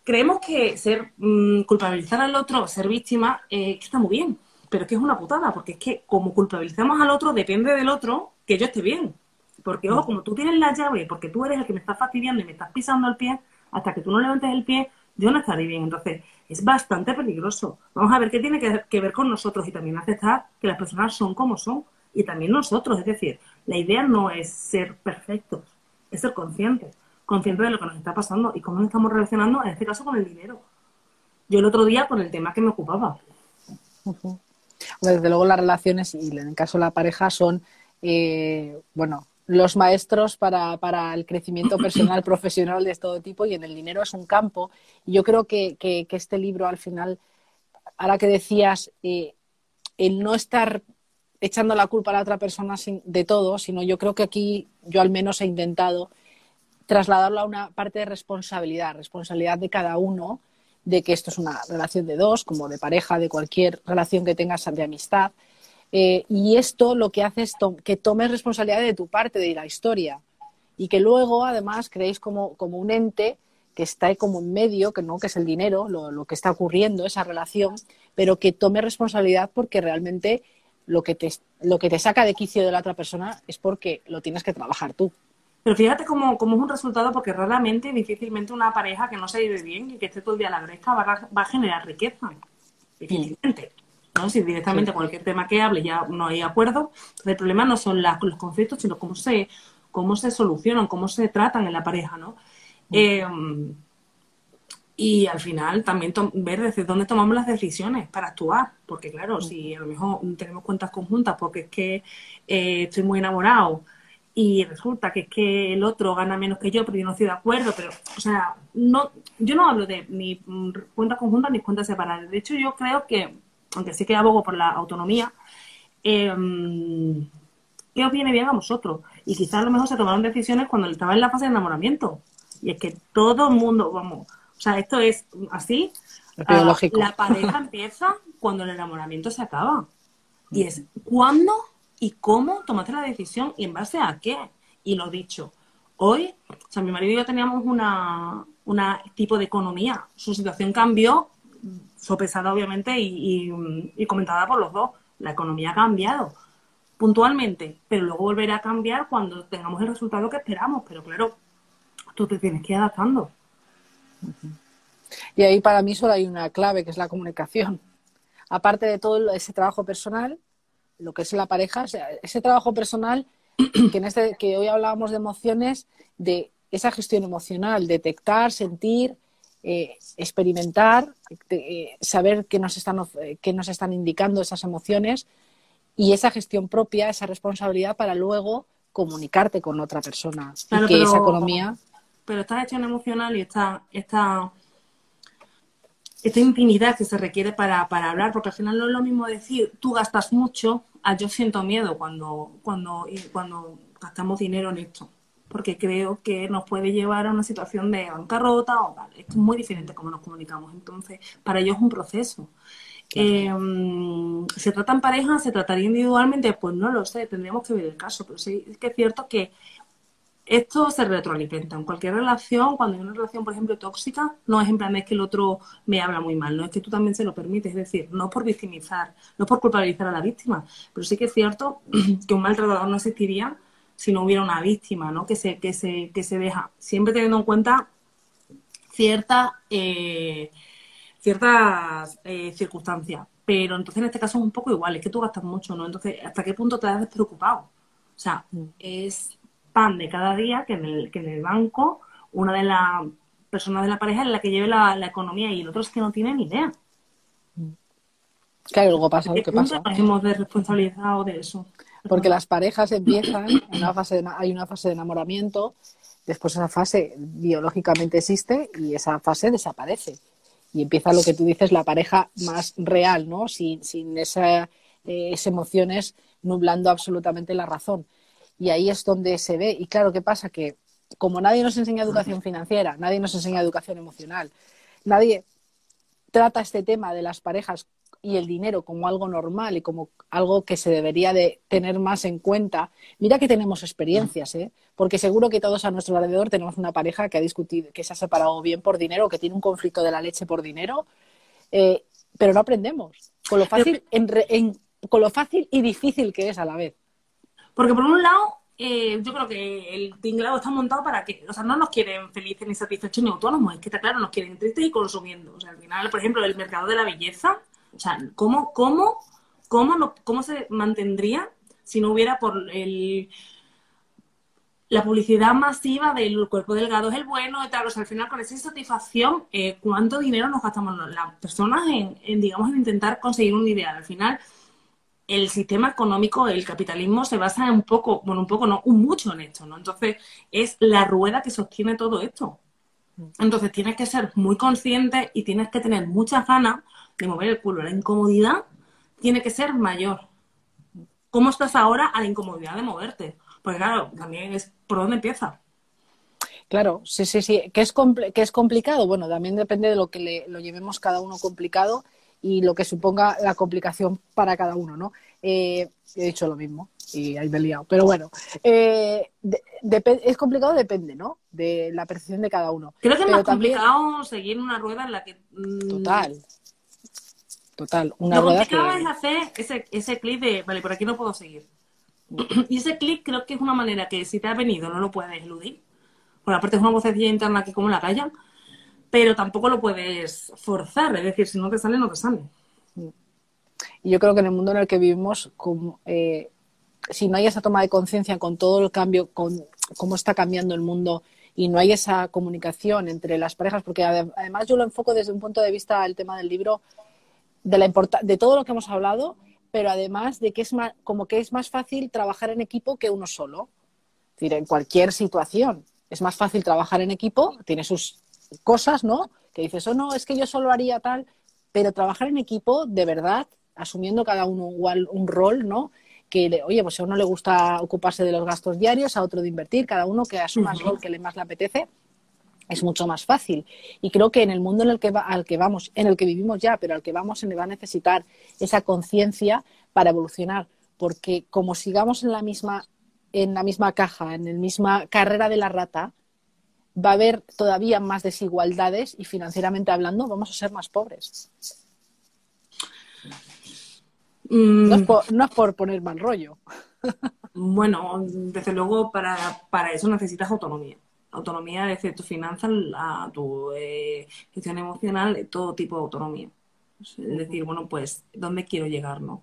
creemos que ser, mm, culpabilizar al otro, ser víctima, eh, está muy bien, pero es que es una putada, porque es que como culpabilizamos al otro, depende del otro que yo esté bien. Porque, ojo, como tú tienes la llave, porque tú eres el que me está fastidiando y me estás pisando el pie, hasta que tú no levantes el pie, yo no estaré bien. Entonces, es bastante peligroso. Vamos a ver qué tiene que, ver con nosotros y también aceptar que las personas son como son y también nosotros. Es decir, la idea no es ser perfectos, es ser conscientes, conscientes de lo que nos está pasando y cómo nos estamos relacionando, en este caso, con el dinero. Yo el otro día con el tema que me ocupaba. Desde luego las relaciones y en el caso de la pareja son, eh, bueno, los maestros para, para, el crecimiento personal, profesional de todo tipo y en el dinero es un campo. Y yo creo que, que, este libro al final, ahora que decías, eh, el no estar echando la culpa a la otra persona de todo, sino yo creo que aquí yo al menos he intentado trasladarlo a una parte de responsabilidad, responsabilidad de cada uno, de que esto es una relación de dos, como de pareja, de cualquier relación que tengas de amistad, eh, y esto lo que hace es que tomes responsabilidad de tu parte de la historia y que luego, además, creéis como, como un ente que está ahí como en medio, que no, que es el dinero, lo, lo, que está ocurriendo, esa relación, pero que tome responsabilidad porque realmente lo que, te, lo que te saca de quicio de la otra persona es porque lo tienes que trabajar tú. Pero fíjate cómo, cómo es un resultado, porque raramente, difícilmente una pareja que no se vive bien y que esté todo el día a la gresca va a, va a generar riqueza. Difícilmente. Si directamente cualquier tema que hable ya no hay acuerdo, el problema no son los conflictos, sino cómo se, cómo se solucionan, cómo se tratan en la pareja, ¿no? Mm. Em, y al final también ver desde dónde tomamos las decisiones para actuar, porque claro, mm. si a lo mejor tenemos cuentas conjuntas porque es que eh, estoy muy enamorado y resulta que es que el otro gana menos que yo, pero yo no estoy de acuerdo, pero, o sea, no, yo no hablo de ni cuentas conjuntas ni cuentas separadas. De hecho, yo creo que aunque sí que abogo por la autonomía, eh, ¿qué os viene bien a vosotros? Y quizás a lo mejor se tomaron decisiones cuando estaba en la fase de enamoramiento. Y es que todo el mundo, vamos, o sea, esto es así. Ah, la pareja empieza cuando el enamoramiento se acaba. Y es cuándo y cómo tomaste la decisión y en base a qué. Y lo dicho, hoy, o sea, mi marido y yo teníamos una, una tipo de economía. Su situación cambió sopesada obviamente y, comentada por los dos. La economía ha cambiado puntualmente, pero luego volverá a cambiar cuando tengamos el resultado que esperamos. Pero claro, tú te tienes que ir adaptando. Y ahí para mí solo hay una clave, que es la comunicación. Aparte de todo ese trabajo personal, lo que es la pareja, ese trabajo personal que, en este, que hoy hablábamos de emociones, de esa gestión emocional, detectar, sentir, eh, experimentar, eh, saber qué nos, están, qué nos están indicando esas emociones y esa gestión propia, esa responsabilidad para luego comunicarte con otra persona. y que esa economía. Pero esta gestión emocional y esta, esta, esta infinidad que se requiere para, hablar, porque al final no es lo mismo decir tú gastas mucho a yo siento miedo cuando, cuando, cuando gastamos dinero en esto porque creo que nos puede llevar a una situación de bancarrota o tal. Es muy diferente cómo nos comunicamos. Entonces, para ellos es un proceso. Eh, ¿Se trata en pareja? ¿Se trataría individualmente? Pues no lo sé, tendríamos que ver el caso. Pero sí es que es cierto que esto se retroalimenta. En cualquier relación, cuando hay una relación, por ejemplo, tóxica, no es en plan es que el otro me habla muy mal, no es que tú también se lo permites. Es decir, no por victimizar, no por culpabilizar a la víctima, pero sí que es cierto que un maltratador no existiría si no hubiera una víctima, ¿no? Que se, que se, que se deja, siempre teniendo en cuenta cierta, eh, ciertas eh, circunstancias. Pero entonces en este caso es un poco igual, es que tú gastas mucho, ¿no? Entonces, ¿hasta qué punto te has despreocupado? O sea, mm. es pan de cada día que en el, que en el banco una de las personas de la pareja es la que lleve la, economía y el otro es que no tiene ni idea. Claro, luego pasa lo que pasa. hemos de responsabilizado de eso. Porque las parejas empiezan, hay una fase de enamoramiento, después esa fase biológicamente existe y esa fase desaparece. Y empieza lo que tú dices, la pareja más real, ¿no? Sin, sin eh, esas emociones nublando absolutamente la razón. Y ahí es donde se ve. Y claro, ¿qué pasa? Que como nadie nos enseña educación financiera, nadie nos enseña educación emocional, nadie trata este tema de las parejas y el dinero como algo normal y como algo que se debería de tener más en cuenta. Mira que tenemos experiencias, ¿eh? porque seguro que todos a nuestro alrededor tenemos una pareja que ha discutido, que se ha separado bien por dinero, que tiene un conflicto de la leche por dinero, eh, pero no aprendemos con lo fácil, con lo fácil y difícil que es a la vez. Porque por un lado, eh, yo creo que el tinglado está montado para que, o sea, no nos quieren felices ni satisfechos ni autónomos, es que está claro, nos quieren tristes y consumiendo. O sea, al final, por ejemplo, el mercado de la belleza, o sea, ¿cómo, cómo, cómo, cómo se mantendría si no hubiera por el la publicidad masiva del cuerpo delgado es el bueno y tal. O sea, al final con esa insatisfacción, eh, ¿cuánto dinero nos gastamos las personas en, en, digamos, en intentar conseguir un ideal? Al final, el sistema económico, el capitalismo se basa un poco, bueno, un poco no, un mucho en esto, ¿no? Entonces, es la rueda que sostiene todo esto. Entonces, tienes que ser muy consciente y tienes que tener muchas ganas de mover el culo. La incomodidad tiene que ser mayor. ¿Cómo estás ahora a la incomodidad de moverte? Porque claro, también es por dónde empieza. Claro, sí, sí, sí. ¿Que es, que es complicado? Bueno, también depende de lo que le, lo llevemos cada uno complicado y lo que suponga la complicación para cada uno, ¿no? Eh, he dicho lo mismo y ahí me he liado. Pero bueno, eh, es complicado, depende, ¿no? De la percepción de cada uno. Creo que es más complicado seguir una rueda en la que. Mm, total. Total. Una lo rueda complicado es hacer ese, ese clic de, vale, por aquí no puedo seguir. Y ese clic creo que es una manera que si te ha venido no lo puedes eludir. Por aparte es una vocecilla interna que como la callan pero tampoco lo puedes forzar, es decir, si no te sale, no te sale. Y yo creo que en el mundo en el que vivimos, eh, si no hay esa toma de conciencia con todo el cambio, con cómo está cambiando el mundo y no hay esa comunicación entre las parejas, porque además yo lo enfoco desde un punto de vista el tema del libro, de, la de todo lo que hemos hablado, pero además de que es más, como que es más fácil trabajar en equipo que uno solo. Es decir, en cualquier situación es más fácil trabajar en equipo, tiene sus cosas, ¿no? Que dices, oh, no, es que yo solo haría tal, pero trabajar en equipo, de verdad, asumiendo cada uno igual un rol, ¿no? Que, oye, pues a uno le gusta ocuparse de los gastos diarios, a otro de invertir, cada uno que asuma el rol que le más le apetece, es mucho más fácil. Y creo que en el mundo en el que al que vamos, en el que vivimos ya, pero al que vamos se le va a necesitar esa conciencia para evolucionar, porque como sigamos en la misma en la misma caja, en la misma carrera de la rata, va a haber todavía más desigualdades y financieramente hablando vamos a ser más pobres. No, es por, poner mal rollo. Bueno, desde luego para, eso necesitas autonomía. Autonomía desde tus finanzas a tu eh, gestión emocional, todo tipo de autonomía. Es decir, bueno, pues, ¿dónde quiero llegar? no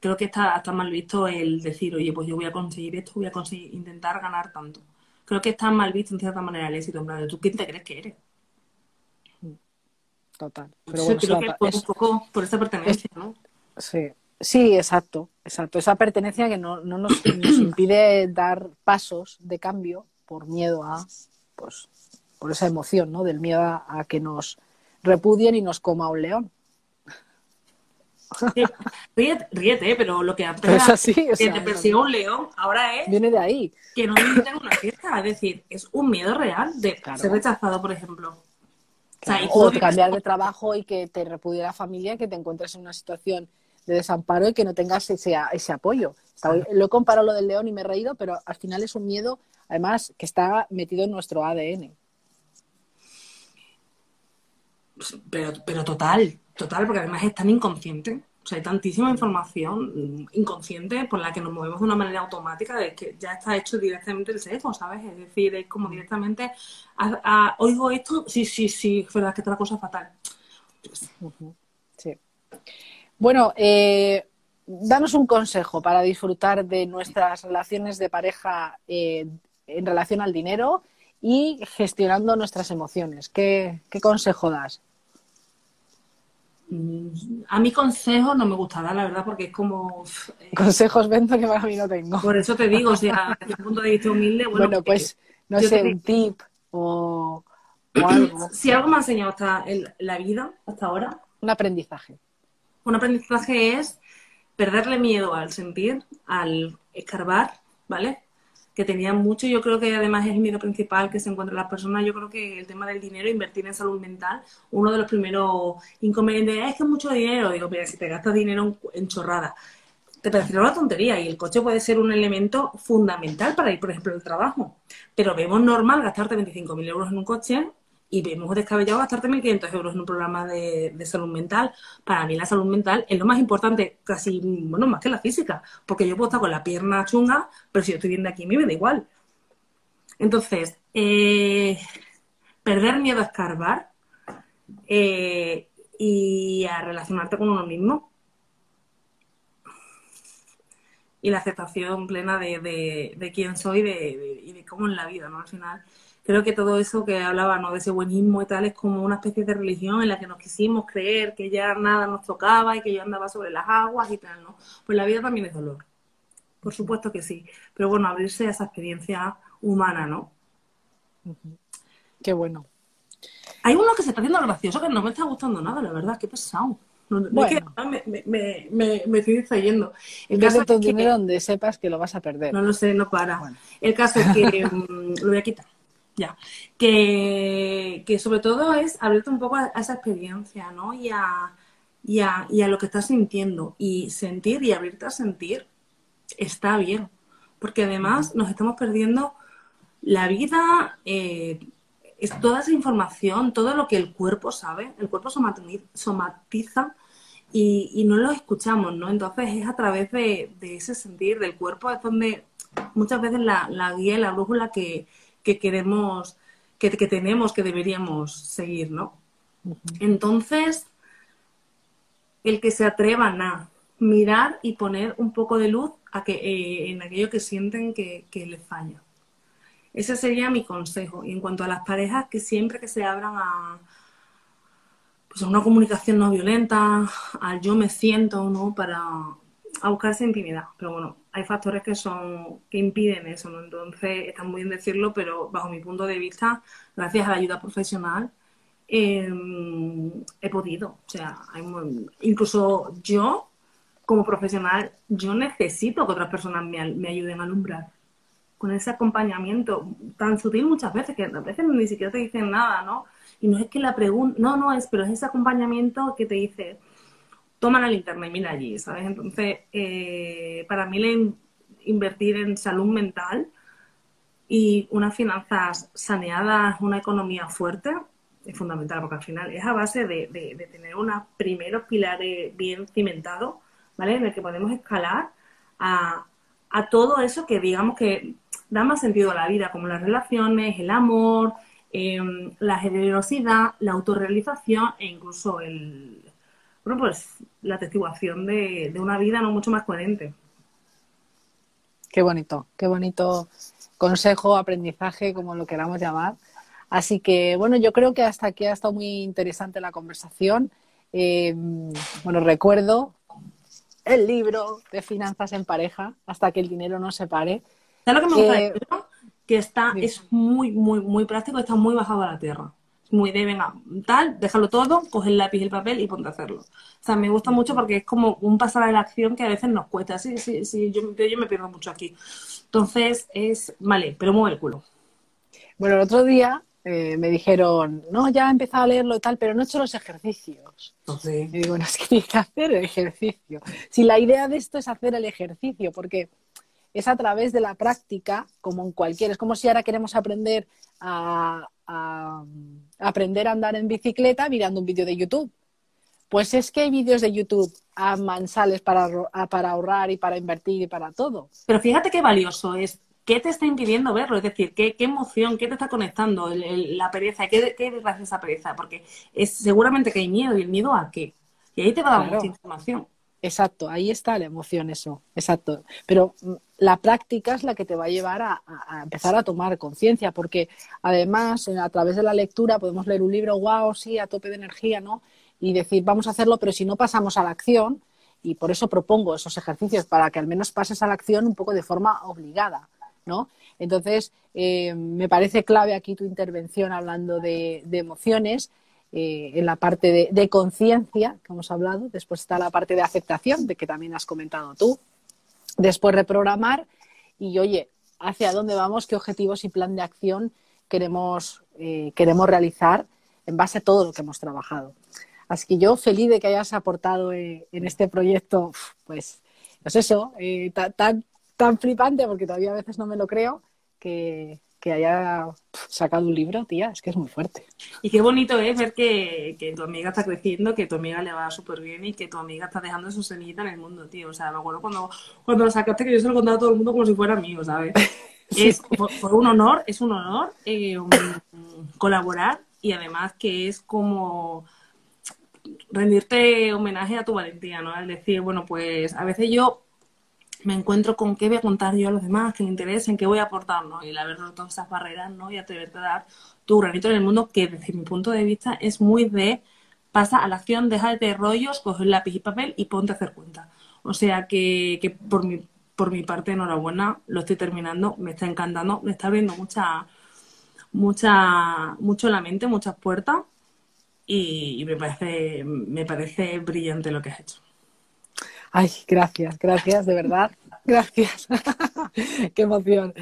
Creo que está, está mal visto el decir, oye, pues yo voy a conseguir esto, voy a conseguir intentar ganar tanto creo que está mal visto en cierta manera el éxito. En plan, ¿tú quién te crees que eres? Total. Pero bueno, creo que por, un poco por esa pertenencia, ¿no? Sí. Sí, exacto, exacto. Esa pertenencia que no, no nos, nos, impide dar pasos de cambio por miedo a, pues, por esa emoción, ¿no? Del miedo a que nos repudien y nos coma un león. Ríete, pero lo que antes que te persiga un león, ahora es viene de ahí. que no te inviten una fiesta. Es decir, es un miedo real de ser rechazado, por ejemplo. O, cambiar de trabajo y que te repudie la familia, que te encuentres en una situación de desamparo y que no tengas ese, ese apoyo. Lo he comparado lo del león y me he reído, pero al final es un miedo, además, que está metido en nuestro ADN. Pero, pero total, Total, porque además es tan inconsciente. O sea, hay tantísima información inconsciente por la que nos movemos de una manera automática de que ya está hecho directamente el sesgo, ¿sabes? Es decir, es como directamente, oigo esto, sí, sí, sí, es verdad que esta cosa fatal. Sí. Bueno, eh, danos un consejo para disfrutar de nuestras relaciones de pareja eh, en relación al dinero y gestionando nuestras emociones. ¿Qué, consejo das? Mm, a mi consejo no me gusta dar, la verdad, porque es como... Eh, Consejos vendo que para mí no tengo. Por eso te digo, o sea, desde un punto de vista humilde, bueno... pues, no sé, un tip o, algo. Si algo me ha enseñado hasta la vida, hasta ahora... Un aprendizaje. Un aprendizaje es perderle miedo al sentir, al escarbar, ¿vale? Que tenían mucho. Yo creo que además es el miedo principal que se encuentra en las personas. Yo creo que el tema del dinero, invertir en salud mental, uno de los primeros inconvenientes es que es mucho dinero. Digo, mira, si te gastas dinero en chorrada, te parece una tontería y el coche puede ser un elemento fundamental para ir, por ejemplo, al trabajo. Pero vemos normal gastarte 25.000 euros en un coche y vemos descabellado gastarte 1.500 euros en un programa de, salud mental. Para mí la salud mental es lo más importante, casi, bueno, más que la física, porque yo puedo estar con la pierna chunga, pero si yo estoy viendo aquí a mí me da igual. Entonces, eh, perder miedo a escarbar eh, y a relacionarte con uno mismo. Y la aceptación plena de, de, quién soy y de cómo es la vida, ¿no? Al final, creo que todo eso que hablaba ¿no? de ese buenismo y tal es como una especie de religión en la que nos quisimos creer que ya nada nos tocaba y que yo andaba sobre las aguas y tal, ¿no? Pues la vida también es dolor. Por supuesto que sí. Pero bueno, abrirse a esa experiencia humana, ¿no? Qué bueno. Hay uno que se está haciendo gracioso que no me está gustando nada, la verdad, qué pesado. bueno. me, me, me, me, estoy distrayendo. El caso es que, donde sepas que lo vas a perder. No lo sé, no para. El caso es que mm, lo voy a quitar. Ya, que, sobre todo es abrirte un poco a, esa experiencia, ¿no? Y a, y, a, y a lo que estás sintiendo. Y sentir y abrirte a sentir está bien, porque además nos estamos perdiendo la vida, eh, es toda esa información, todo lo que el cuerpo sabe, el cuerpo somatiza y, y no lo escuchamos, ¿no? Entonces es a través de, ese sentir del cuerpo es donde muchas veces la, la guía y la brújula que, que queremos, que, tenemos, que deberíamos seguir, ¿no? Entonces, el que se atrevan a mirar y poner un poco de luz a que, eh, en aquello que sienten que, les falla. Ese sería mi consejo. Y en cuanto a las parejas, que siempre que se abran a, pues a una comunicación no violenta, al yo me siento, ¿no? Para a buscarse intimidad. Pero bueno, hay factores que son que impiden eso, ¿no? Entonces, está muy bien decirlo, pero bajo mi punto de vista, gracias a la ayuda profesional, em, he podido. O sea, incluso yo, como profesional, yo necesito que otras personas me, me, ayuden a alumbrar. Con ese acompañamiento tan sutil muchas veces, que a veces ni siquiera te dicen nada, ¿no? Y no es que la pregunta, no, no es, pero es ese acompañamiento que te dice, toma la linterna y mira allí, ¿sabes? Entonces, eh, para mí invertir en salud mental y unas finanzas saneadas, una economía fuerte, es fundamental, porque al final es a base de, tener unos primeros pilares bien cimentados, ¿vale? En el que podemos escalar a, todo eso que digamos que da más sentido a la vida, como las relaciones, el amor, em, la generosidad, la autorrealización e incluso el, bueno, pues la testiguación de, una vida no mucho más coherente. Qué bonito, qué bonito consejo, aprendizaje, como lo queramos llamar. Así que, bueno, yo creo que hasta aquí ha estado muy interesante la conversación. Eh, bueno, recuerdo el libro de finanzas en pareja, hasta que el dinero no se pare. ¿Sabes lo que me gusta eh, Que está, es muy, muy, muy práctico, está muy bajado a la tierra muy de, venga, tal, déjalo todo, coge el lápiz y el papel y ponte a hacerlo. O sea, me gusta mucho porque es como un pasar a la acción que a veces nos cuesta. Sí, sí, sí, yo, yo me pierdo mucho aquí. Entonces, es, vale, pero mueve el culo. Bueno, el otro día eh, me dijeron, no, ya he empezado a leerlo y tal, pero no he hecho los ejercicios. Sí. Y digo, bueno, es que tienes que hacer el ejercicio. Si la idea de esto es hacer el ejercicio, porque es a través de la práctica, como en cualquier, es como si ahora queremos aprender a, aprender a andar en bicicleta mirando un vídeo de YouTube. Pues es que hay vídeos de YouTube a mansales para, para ahorrar y para invertir y para todo. Pero fíjate qué valioso es. ¿Qué te está impidiendo verlo? Es decir, ¿qué, qué emoción, qué te está conectando la pereza? ¿Qué, qué desgracia esa pereza? Porque es seguramente que hay miedo. ¿Y el miedo a qué? Y ahí te va a dar mucha información. Exacto, ahí está la emoción, eso, exacto. Pero mm, la práctica es la que te va a llevar a, empezar a tomar conciencia, porque además a través de la lectura podemos leer un libro, wow, sí, a tope de energía, ¿no? Y decir, vamos a hacerlo, pero si no pasamos a la acción, y por eso propongo esos ejercicios, para que al menos pases a la acción un poco de forma obligada, ¿no? Entonces, eh, me parece clave aquí tu intervención hablando de emociones eh, en la parte de, conciencia que hemos hablado, después está la parte de aceptación, de que también has comentado tú, después reprogramar y, oye, hacia dónde vamos, qué objetivos y plan de acción queremos, eh, queremos realizar en base a todo lo que hemos trabajado. Así que yo feliz de que hayas aportado eh, en este proyecto, pues, pues eso, tan, tan flipante, porque todavía a veces no me lo creo, que, que haya sacado un libro, tía, es que es muy fuerte. Y qué bonito es ver que, que tu amiga está creciendo, que tu amiga le va súper bien y que tu amiga está dejando su semillita en el mundo, tío. O sea, me acuerdo cuando, cuando lo sacaste que yo se lo contaba a todo el mundo como si fuera mío, ¿sabes? Es fue un honor, es un honor eh, colaborar y además que es como rendirte homenaje a tu valentía, ¿no? Al decir, bueno, pues a veces yo me encuentro con qué voy a contar yo a los demás, que me interesen, qué voy a aportar, ¿no? Y el haber roto esas barreras, ¿no? Y atreverte a dar tu granito en el mundo, que desde mi punto de vista es muy de pasa a la acción, deja de rollos, coge el lápiz y papel y ponte a hacer cuenta. O sea que, que por mi por mi parte, enhorabuena, lo estoy terminando, me está encantando, me está abriendo mucha, mucha, mucho la mente, muchas puertas y, y me parece, me parece brillante lo que has hecho. Ay, gracias, gracias, de verdad. Gracias. Qué emoción.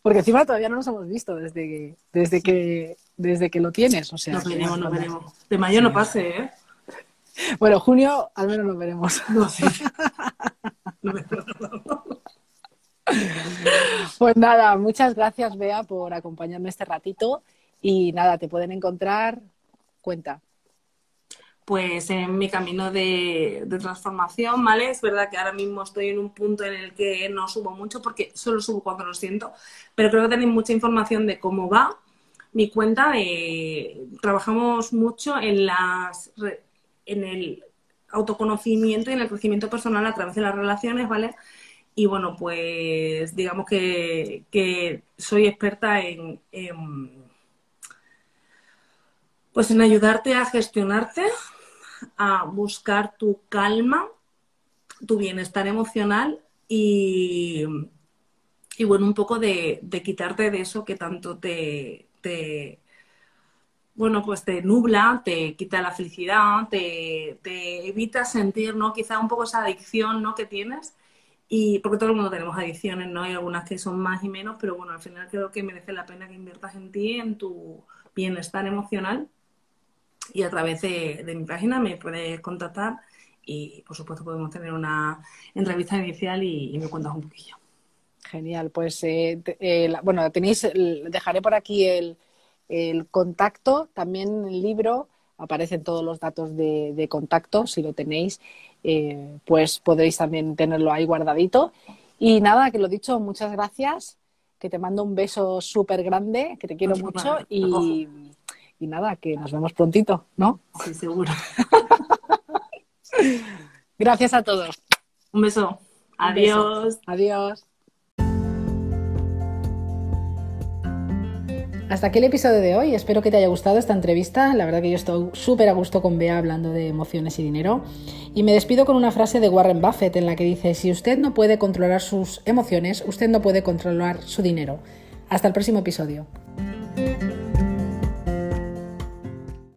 Porque encima todavía no nos hemos visto desde que, desde que, desde que lo tienes. O sea, nos veremos, nos veremos. De mayo no pase, ¿eh? Bueno, junio al menos nos veremos. No sé. pues nada, muchas gracias, Bea, por acompañarme este ratito. Y nada, te pueden encontrar. Cuenta pues en mi camino de, transformación, ¿vale? Es verdad que ahora mismo estoy en un punto en el que no subo mucho porque solo subo cuando lo siento, pero creo que tenéis mucha información de cómo va mi cuenta. De, trabajamos mucho en, las, en el autoconocimiento y en el crecimiento personal a través de las relaciones, ¿vale? Y bueno, pues digamos que, soy experta en pues en ayudarte a gestionarte, a buscar tu calma, tu bienestar emocional y, y bueno, un poco de, quitarte de eso que tanto te, te, bueno, pues te nubla, te quita la felicidad, te, te evita sentir, ¿no? Quizá un poco esa adicción, ¿no? Que tienes. Y porque todo el mundo tenemos adicciones, ¿no? Hay algunas que son más y menos, pero bueno, al final creo que merece la pena que inviertas en ti, en tu bienestar emocional y a través de, mi página me puedes contactar y por supuesto podemos tener una entrevista inicial y, me cuentas un poquillo. Genial, pues eh, eh, bueno, tenéis, dejaré por aquí el, contacto, también el libro, aparecen todos los datos de, contacto, si lo tenéis, eh, pues podréis también tenerlo ahí guardadito. Y nada, que lo dicho, muchas gracias, que te mando un beso súper grande, que te quiero mucho y y nada, que nos vemos prontito, ¿no? Sí, seguro. Gracias a todos. Un beso. Adiós. Adiós. Hasta aquí el episodio de hoy. Espero que te haya gustado esta entrevista. La verdad que yo estoy súper a gusto con Bea hablando de emociones y dinero. Y me despido con una frase de Warren Buffett en la que dice, si usted no puede controlar sus emociones, usted no puede controlar su dinero. Hasta el próximo episodio.